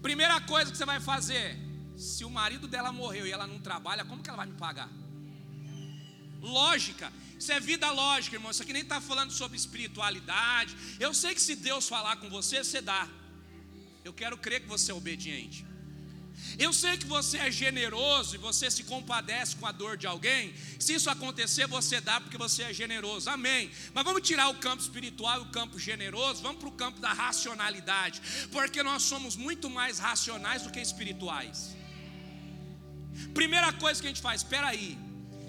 Primeira coisa que você vai fazer: se o marido dela morreu e ela não trabalha, como que ela vai me pagar? Lógica, isso é vida lógica, irmão. Isso aqui nem está falando sobre espiritualidade. Eu sei que se Deus falar com você, você dá. Eu quero crer que você é obediente. Eu sei que você é generoso e você se compadece com a dor de alguém. Se isso acontecer, você dá porque você é generoso. Amém. Mas vamos tirar o campo espiritual e o campo generoso, vamos para o campo da racionalidade, porque nós somos muito mais racionais do que espirituais. Primeira coisa que a gente faz, espera aí.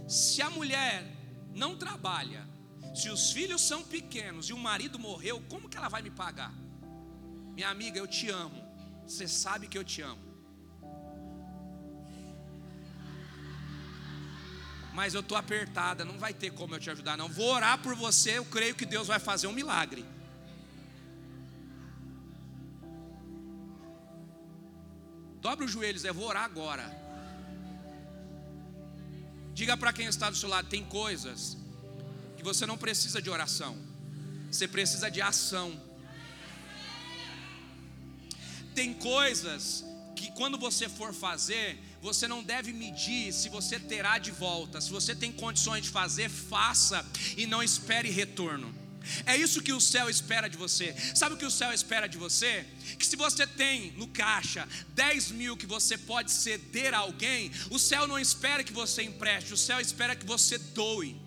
Se a mulher não trabalha, se os filhos são pequenos e o marido morreu, como que ela vai me pagar? Minha amiga, eu te amo. Você sabe que eu te amo. Mas eu estou apertada, não vai ter como eu te ajudar, não. Vou orar por você, eu creio que Deus vai fazer um milagre. Dobre os joelhos, eu vou orar agora. Diga para quem está do seu lado: tem coisas que você não precisa de oração, você precisa de ação. Tem coisas que quando você for fazer, você não deve medir se você terá de volta. Se você tem condições de fazer, faça e não espere retorno. É isso que o céu espera de você. Sabe o que o céu espera de você? Que se você tem no caixa 10 mil que você pode ceder a alguém, o céu não espera que você empreste, o céu espera que você doe.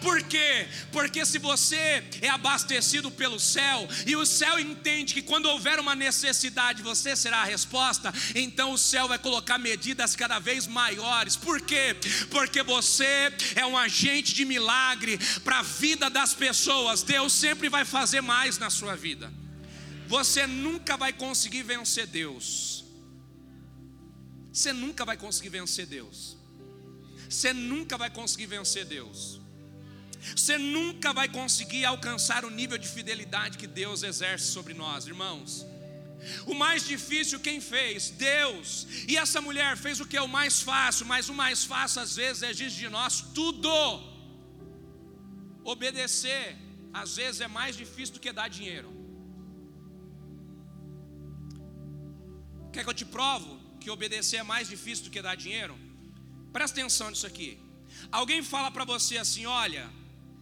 Por quê? Porque se você é abastecido pelo céu e o céu entende que quando houver uma necessidade você será a resposta, então o céu vai colocar medidas cada vez maiores. Por quê? Porque você é um agente de milagre para a vida das pessoas. Deus sempre vai fazer mais na sua vida. Você nunca vai conseguir vencer Deus. Você nunca vai conseguir vencer Deus. Você nunca vai conseguir vencer Deus. Você nunca vai conseguir alcançar o nível de fidelidade que Deus exerce sobre nós, irmãos. O mais difícil quem fez? Deus. E essa mulher fez o que é o mais fácil, mas o mais fácil às vezes exige de nós tudo. Obedecer às vezes é mais difícil do que dar dinheiro. Quer que eu te provo que obedecer é mais difícil do que dar dinheiro? Presta atenção nisso aqui. Alguém fala para você assim: olha,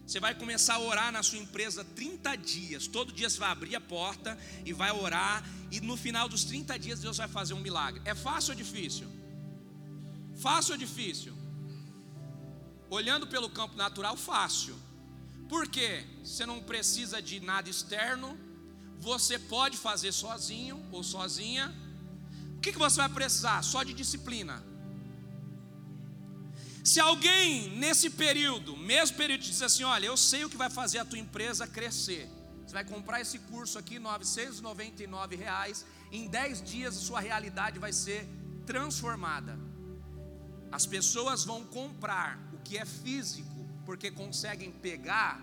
você vai começar a orar na sua empresa 30 dias. Todo dia você vai abrir a porta e vai orar. E no final dos 30 dias Deus vai fazer um milagre. É fácil ou difícil? Fácil ou difícil? Olhando pelo campo natural, fácil. Por quê? Você não precisa de nada externo. Você pode fazer sozinho ou sozinha. O que, você vai precisar? Só de disciplina. Se alguém nesse período, mesmo período, diz assim: Olha, eu sei o que vai fazer a tua empresa crescer. Você vai comprar esse curso aqui, 999 reais, em 10 dias a sua realidade vai ser transformada. As pessoas vão comprar o que é físico, porque conseguem pegar,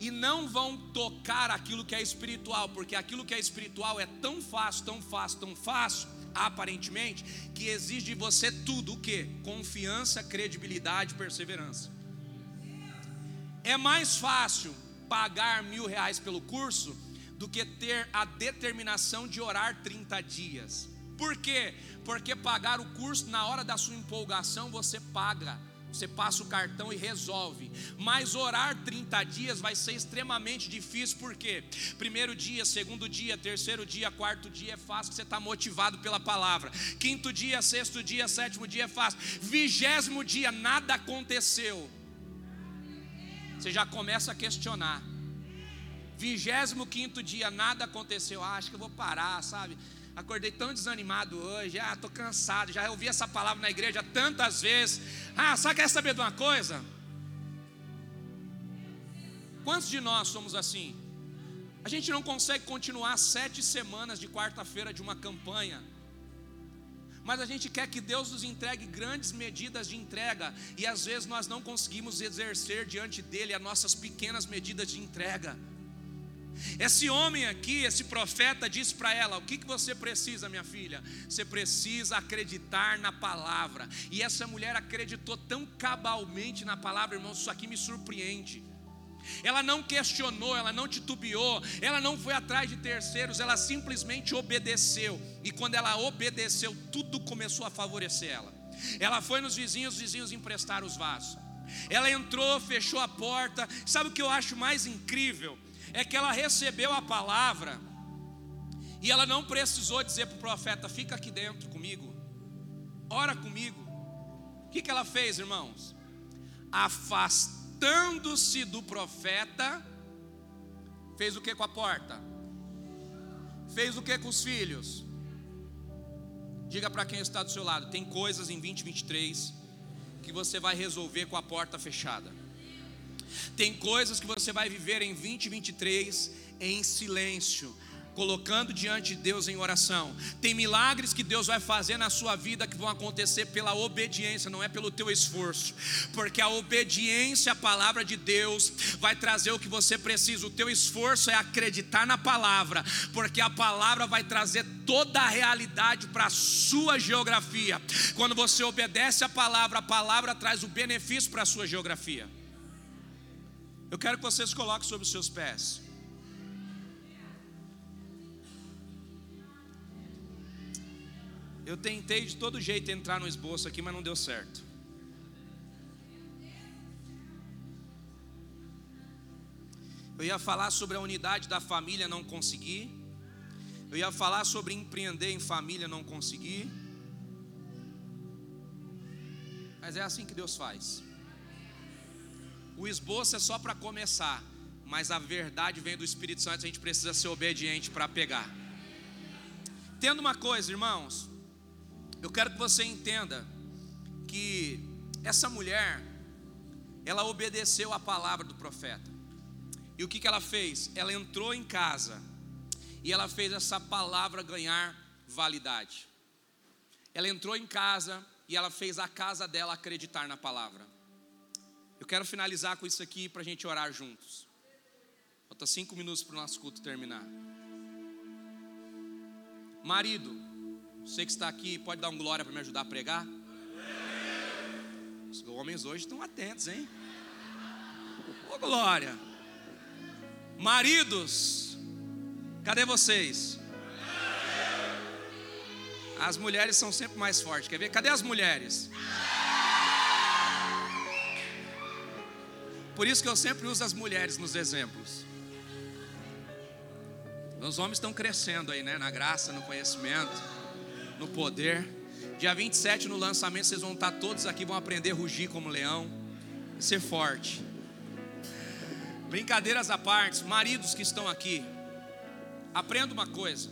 e não vão tocar aquilo que é espiritual, porque aquilo que é espiritual é tão fácil, tão fácil, tão fácil, aparentemente, que exige de você tudo o que? Confiança, credibilidade, perseverança. É mais fácil pagar mil reais pelo curso do que ter a determinação de orar 30 dias. Por quê? Porque pagar o curso na hora da sua empolgação você paga você passa o cartão e resolve. Mas orar 30 dias vai ser extremamente difícil, porque primeiro dia, segundo dia, terceiro dia, quarto dia é fácil, você está motivado pela palavra. Quinto dia, sexto dia, sétimo dia é fácil. Vigésimo dia, nada aconteceu. Você já começa a questionar. Vigésimo quinto dia, nada aconteceu. Ah, acho que eu vou parar, sabe? Acordei tão desanimado hoje, ah, estou cansado, já ouvi essa palavra na igreja tantas vezes. Ah, sabe, quer saber de uma coisa? Quantos de nós somos assim? A gente não consegue continuar sete semanas de quarta-feira de uma campanha, mas a gente quer que Deus nos entregue grandes medidas de entrega, e às vezes nós não conseguimos exercer diante dEle as nossas pequenas medidas de entrega. Esse homem aqui, esse profeta, disse para ela: O que, que você precisa, minha filha? Você precisa acreditar na palavra. E essa mulher acreditou tão cabalmente na palavra, irmãos, isso aqui me surpreende. Ela não questionou, ela não titubeou, ela não foi atrás de terceiros, ela simplesmente obedeceu. E quando ela obedeceu, tudo começou a favorecer ela. Ela foi nos vizinhos, os vizinhos emprestaram os vasos. Ela entrou, fechou a porta. Sabe o que eu acho mais incrível? É que ela recebeu a palavra E ela não precisou dizer para o profeta: fica aqui dentro comigo, ora comigo. O que, que ela fez, irmãos? Afastando-se do profeta, fez o que com a porta? Fez o que com os filhos? Diga para quem está do seu lado: tem coisas em 2023 que você vai resolver com a porta fechada. Tem coisas que você vai viver em 2023 em silêncio colocando diante de Deus em oração. Tem milagres que Deus vai fazer na sua vida que vão acontecer pela obediência, não é pelo teu esforço, porque a obediência à palavra de Deus vai trazer o que você precisa. O teu esforço é acreditar na palavra, porque a palavra vai trazer toda a realidade para a sua geografia. Quando você obedece à palavra, a palavra traz o benefício para a sua geografia. Eu quero que vocês coloquem sobre os seus pés. Eu tentei de todo jeito entrar no esboço aqui, mas não deu certo. Eu ia falar sobre a unidade da família, não consegui. Eu ia falar sobre empreender em família, não consegui. Mas é assim que Deus faz. O esboço é só para começar, mas a verdade vem do Espírito Santo, a gente precisa ser obediente para pegar. Tendo uma coisa, irmãos, eu quero que você entenda que essa mulher, ela obedeceu a palavra do profeta. E o que, que ela fez? Ela entrou em casa e ela fez essa palavra ganhar validade. Ela entrou em casa e ela fez a casa dela acreditar na palavra. Eu quero finalizar com isso aqui para a gente orar juntos. Falta cinco minutos para o nosso culto terminar. Marido, você que está aqui, pode dar um glória para me ajudar a pregar? Os homens hoje estão atentos, hein? Ô glória! Maridos, cadê vocês? As mulheres são sempre mais fortes. Quer ver? Cadê as mulheres? Por isso que eu sempre uso as mulheres nos exemplos. Os homens estão crescendo aí, né? Na graça, no conhecimento no poder. Dia 27 no lançamento vocês vão estar todos aqui, vão aprender a rugir como leão, ser forte. Brincadeiras à parte, maridos que estão aqui, aprenda uma coisa.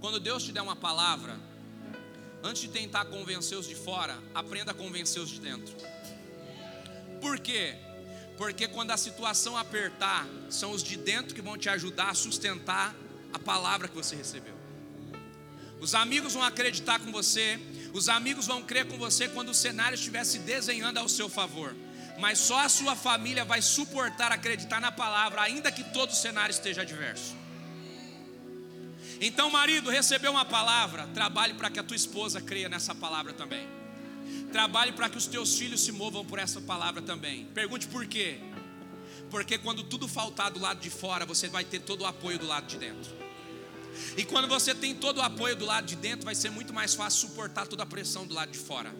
Quando Deus te der uma palavra, antes de tentar convencer os de fora, aprenda a convencer os de dentro. Por quê? Porque quando a situação apertar, são os de dentro que vão te ajudar a sustentar a palavra que você recebeu. Os amigos vão acreditar com você, os amigos vão crer com você quando o cenário estiver se desenhando ao seu favor. Mas só a sua família vai suportar acreditar na palavra, ainda que todo o cenário esteja adverso. Então, marido, recebeu uma palavra, trabalhe para que a tua esposa creia nessa palavra também. Trabalhe para que os teus filhos se movam por essa palavra também. Pergunte por quê? Porque quando tudo faltar do lado de fora, você vai ter todo o apoio do lado de dentro. E quando você tem todo o apoio do lado de dentro, vai ser muito mais fácil suportar toda a pressão do lado de fora.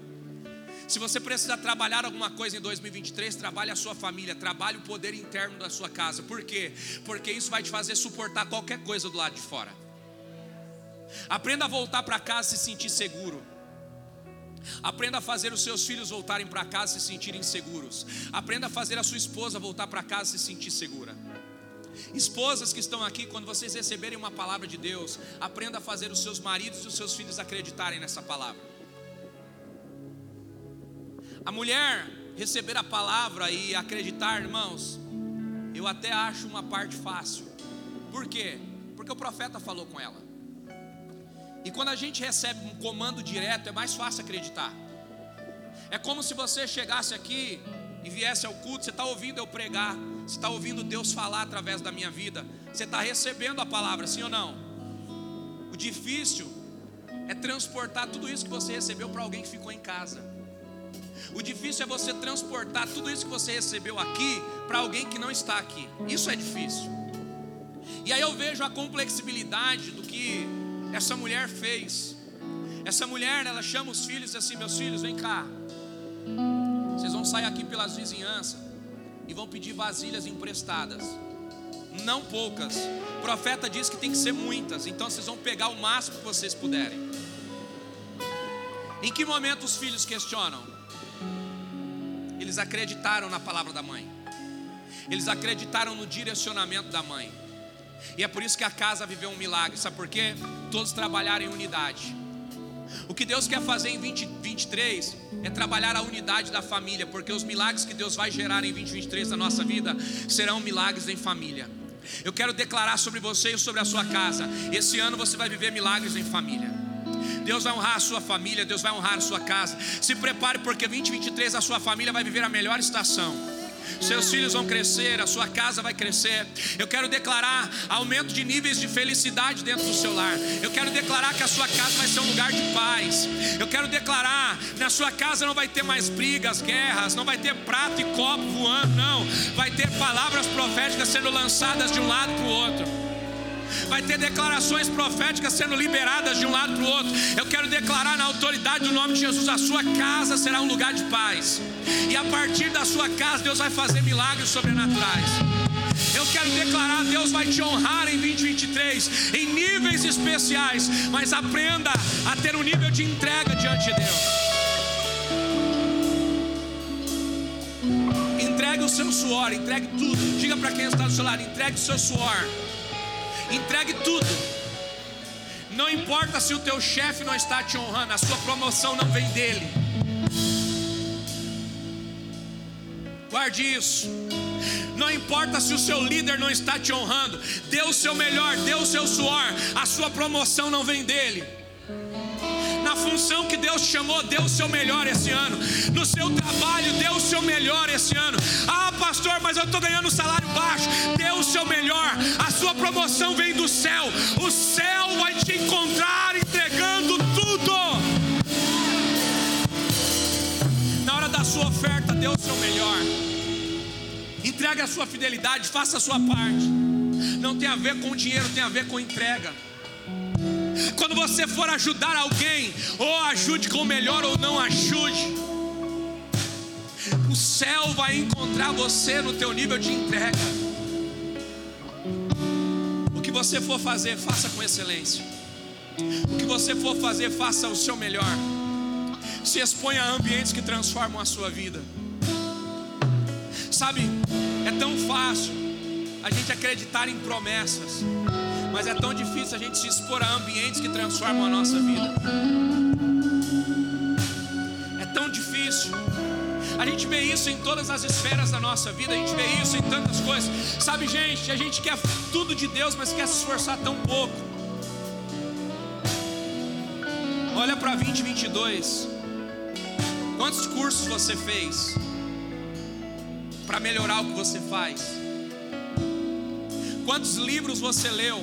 Se você precisa trabalhar alguma coisa em 2023, trabalhe a sua família, trabalhe o poder interno da sua casa. Por quê? Porque isso vai te fazer suportar qualquer coisa do lado de fora. Aprenda a voltar para casa e se sentir seguro. Aprenda a fazer os seus filhos voltarem para casa e se sentirem seguros. Aprenda a fazer a sua esposa voltar para casa e se sentir segura. Esposas que estão aqui, quando vocês receberem uma palavra de Deus, aprenda a fazer os seus maridos e os seus filhos acreditarem nessa palavra. A mulher receber a palavra e acreditar, irmãos, eu até acho uma parte fácil. Por quê? Porque o profeta falou com ela. E quando a gente recebe um comando direto, é mais fácil acreditar. É como se você chegasse aqui e viesse ao culto, você está ouvindo eu pregar, você está ouvindo Deus falar através da minha vida, você está recebendo a palavra, sim ou não? O difícil é transportar tudo isso que você recebeu para alguém que ficou em casa. O difícil é você transportar tudo isso que você recebeu aqui para alguém que não está aqui. Isso é difícil. E aí eu vejo a complexibilidade do que essa mulher fez. Essa mulher, ela chama os filhos assim: Meus filhos, vem cá. Vocês vão sair aqui pelas vizinhanças e vão pedir vasilhas emprestadas. não poucas. O profeta diz que tem que ser muitas, então vocês vão pegar o máximo que vocês puderem. Em que momento os filhos questionam? Eles acreditaram na palavra da mãe, eles acreditaram no direcionamento da mãe, e é por isso que a casa viveu um milagre, sabe por quê? Todos trabalharam em unidade. O que Deus quer fazer em 2023 é trabalhar a unidade da família, porque os milagres que Deus vai gerar em 2023 na nossa vida serão milagres em família. Eu quero declarar sobre você e sobre a sua casa: esse ano você vai viver milagres em família. Deus vai honrar a sua família, Deus vai honrar a sua casa. Se prepare, porque 2023 a sua família vai viver a melhor estação seus filhos vão crescer, a sua casa vai crescer. Eu quero declarar aumento de níveis de felicidade dentro do seu lar. Eu quero declarar que a sua casa vai ser um lugar de paz. Eu quero declarar na sua casa não vai ter mais brigas, guerras, não vai ter prato e copo voando, não. Vai ter palavras proféticas sendo lançadas de um lado para o outro vai ter declarações proféticas sendo liberadas de um lado para o outro. Eu quero declarar na autoridade do nome de Jesus: a sua casa será um lugar de paz, e a partir da sua casa, Deus vai fazer milagres sobrenaturais. Eu quero declarar: Deus vai te honrar em 2023 em níveis especiais, mas aprenda a ter um nível de entrega diante de Deus. Entregue o seu suor, entregue tudo. Diga para quem está do seu lado: entregue o seu suor. Entregue tudo. Não importa se o teu chefe não está te honrando, a sua promoção não vem dele. Guarde isso. Não importa se o seu líder não está te honrando, dê o seu melhor, dê o seu suor, a sua promoção não vem dele função que Deus chamou, dê o seu melhor esse ano. No seu trabalho, dê o seu melhor esse ano. Ah, pastor, mas eu estou ganhando um salário baixo. Dê o seu melhor. A sua promoção vem do céu. O céu vai te encontrar entregando tudo. Na hora da sua oferta, dê o seu melhor. Entregue a sua fidelidade, faça a sua parte. Não tem a ver com dinheiro, tem a ver com entrega. Quando você for ajudar alguém, ou ajude com o melhor ou não ajude. O céu vai encontrar você no teu nível de entrega. O que você for fazer, faça com excelência. O que você for fazer, faça o seu melhor. Se exponha a ambientes que transformam a sua vida. Sabe, é tão fácil a gente acreditar em promessas mas é tão difícil a gente se expor a ambientes que transformam a nossa vida. É tão difícil. A gente vê isso em todas as esferas da nossa vida, a gente vê isso em tantas coisas. Sabe, gente, a gente quer tudo de Deus, mas quer se esforçar tão pouco. Olha para 2022. Quantos cursos você fez para melhorar o que você faz? Quantos livros você leu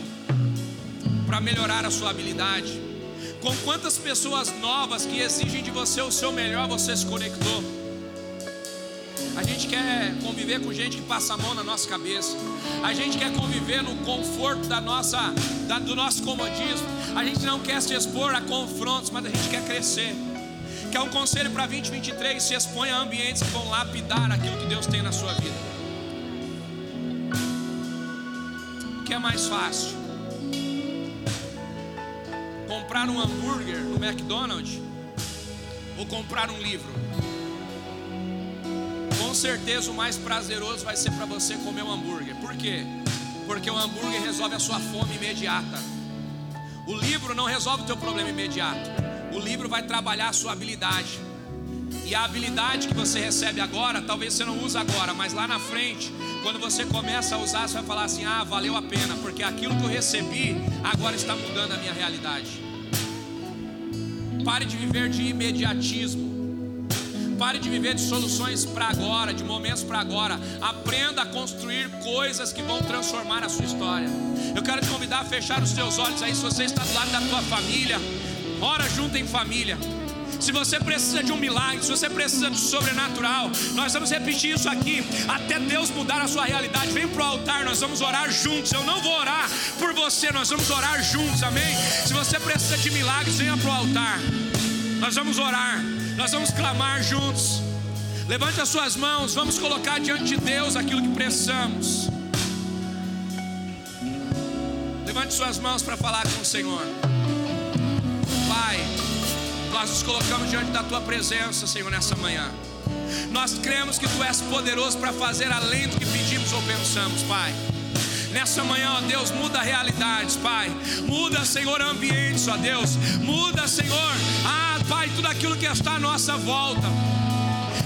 para melhorar a sua habilidade? Com quantas pessoas novas que exigem de você o seu melhor você se conectou? A gente quer conviver com gente que passa a mão na nossa cabeça. A gente quer conviver no conforto da nossa, da, do nosso comodismo. A gente não quer se expor a confrontos, mas a gente quer crescer. Quer um conselho para 2023? Se exponha a ambientes que vão lapidar aquilo que Deus tem na sua vida. Que é mais fácil? comprar um hambúrguer no McDonald's ou comprar um livro? Com certeza o mais prazeroso vai ser para você comer um hambúrguer. Por quê? Porque o hambúrguer resolve a sua fome imediata. O livro não resolve o teu problema imediato. O livro vai trabalhar a sua habilidade. E a habilidade que você recebe agora, talvez você não use agora, mas lá na frente, quando você começa a usar, você vai falar assim: ah, valeu a pena, porque aquilo que eu recebi agora está mudando a minha realidade. Pare de viver de imediatismo. Pare de viver de soluções para agora, de momentos para agora. Aprenda a construir coisas que vão transformar a sua história. Eu quero te convidar a fechar os seus olhos aí, se você está do lado da tua família. Ora junto em família. Se você precisa de um milagre, se você precisa de sobrenatural, nós vamos repetir isso aqui até Deus mudar a sua realidade. Vem para o altar, nós vamos orar juntos. Eu não vou orar por você, nós vamos orar juntos, amém? Se você precisa de milagres, venha para o altar. Nós vamos orar, nós vamos clamar juntos. Levante as suas mãos, vamos colocar diante de Deus aquilo que precisamos. Levante suas mãos para falar com o Senhor. Pai, nós nos colocamos diante da tua presença, Senhor, nessa manhã. Nós cremos que tu és poderoso para fazer além do que pedimos ou pensamos, Pai. Nessa manhã, ó Deus, muda realidades, Pai. Muda, Senhor, ambientes, ó Deus. Muda, Senhor, ah, Pai, tudo aquilo que está à nossa volta.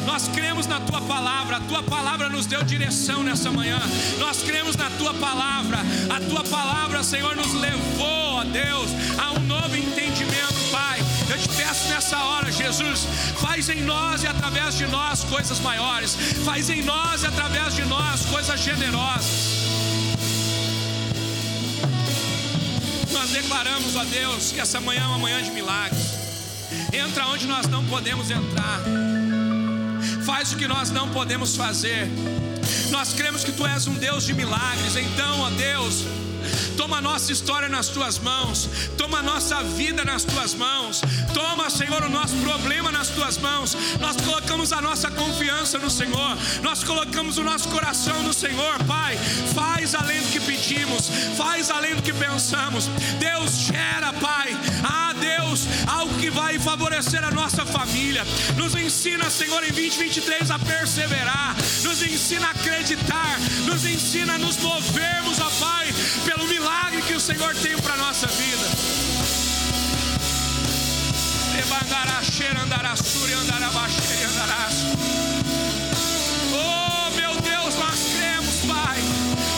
Nós cremos na tua palavra, a tua palavra nos deu direção nessa manhã. Nós cremos na tua palavra, a tua palavra, Senhor, nos levou, ó Deus, a um novo entendimento, Pai. Eu te peço nessa hora, Jesus, faz em nós e através de nós coisas maiores, faz em nós e através de nós coisas generosas. Nós declaramos, ó Deus, que essa manhã é uma manhã de milagres. Entra onde nós não podemos entrar faz o que nós não podemos fazer. Nós cremos que tu és um Deus de milagres, então, ó Deus, Toma a nossa história nas tuas mãos. Toma a nossa vida nas tuas mãos. Toma, Senhor, o nosso problema nas tuas mãos. Nós colocamos a nossa confiança no Senhor. Nós colocamos o nosso coração no Senhor, Pai. Faz além do que pedimos. Faz além do que pensamos. Deus gera, Pai. Ah, Deus, algo que vai favorecer a nossa família. Nos ensina, Senhor, em 2023 a perseverar. Nos ensina a acreditar. Nos ensina a nos movermos, ó Pai, pelo milagre que o Senhor tem para nossa vida. Oh meu Deus, nós cremos, Pai.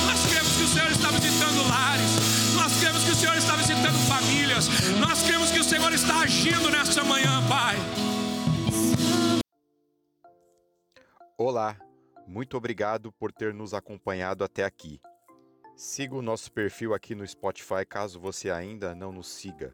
Nós cremos que o Senhor está visitando lares. Nós cremos que o Senhor está visitando famílias. Nós cremos que o Senhor está agindo nesta manhã, Pai. Olá, muito obrigado por ter nos acompanhado até aqui. Siga o nosso perfil aqui no Spotify caso você ainda não nos siga.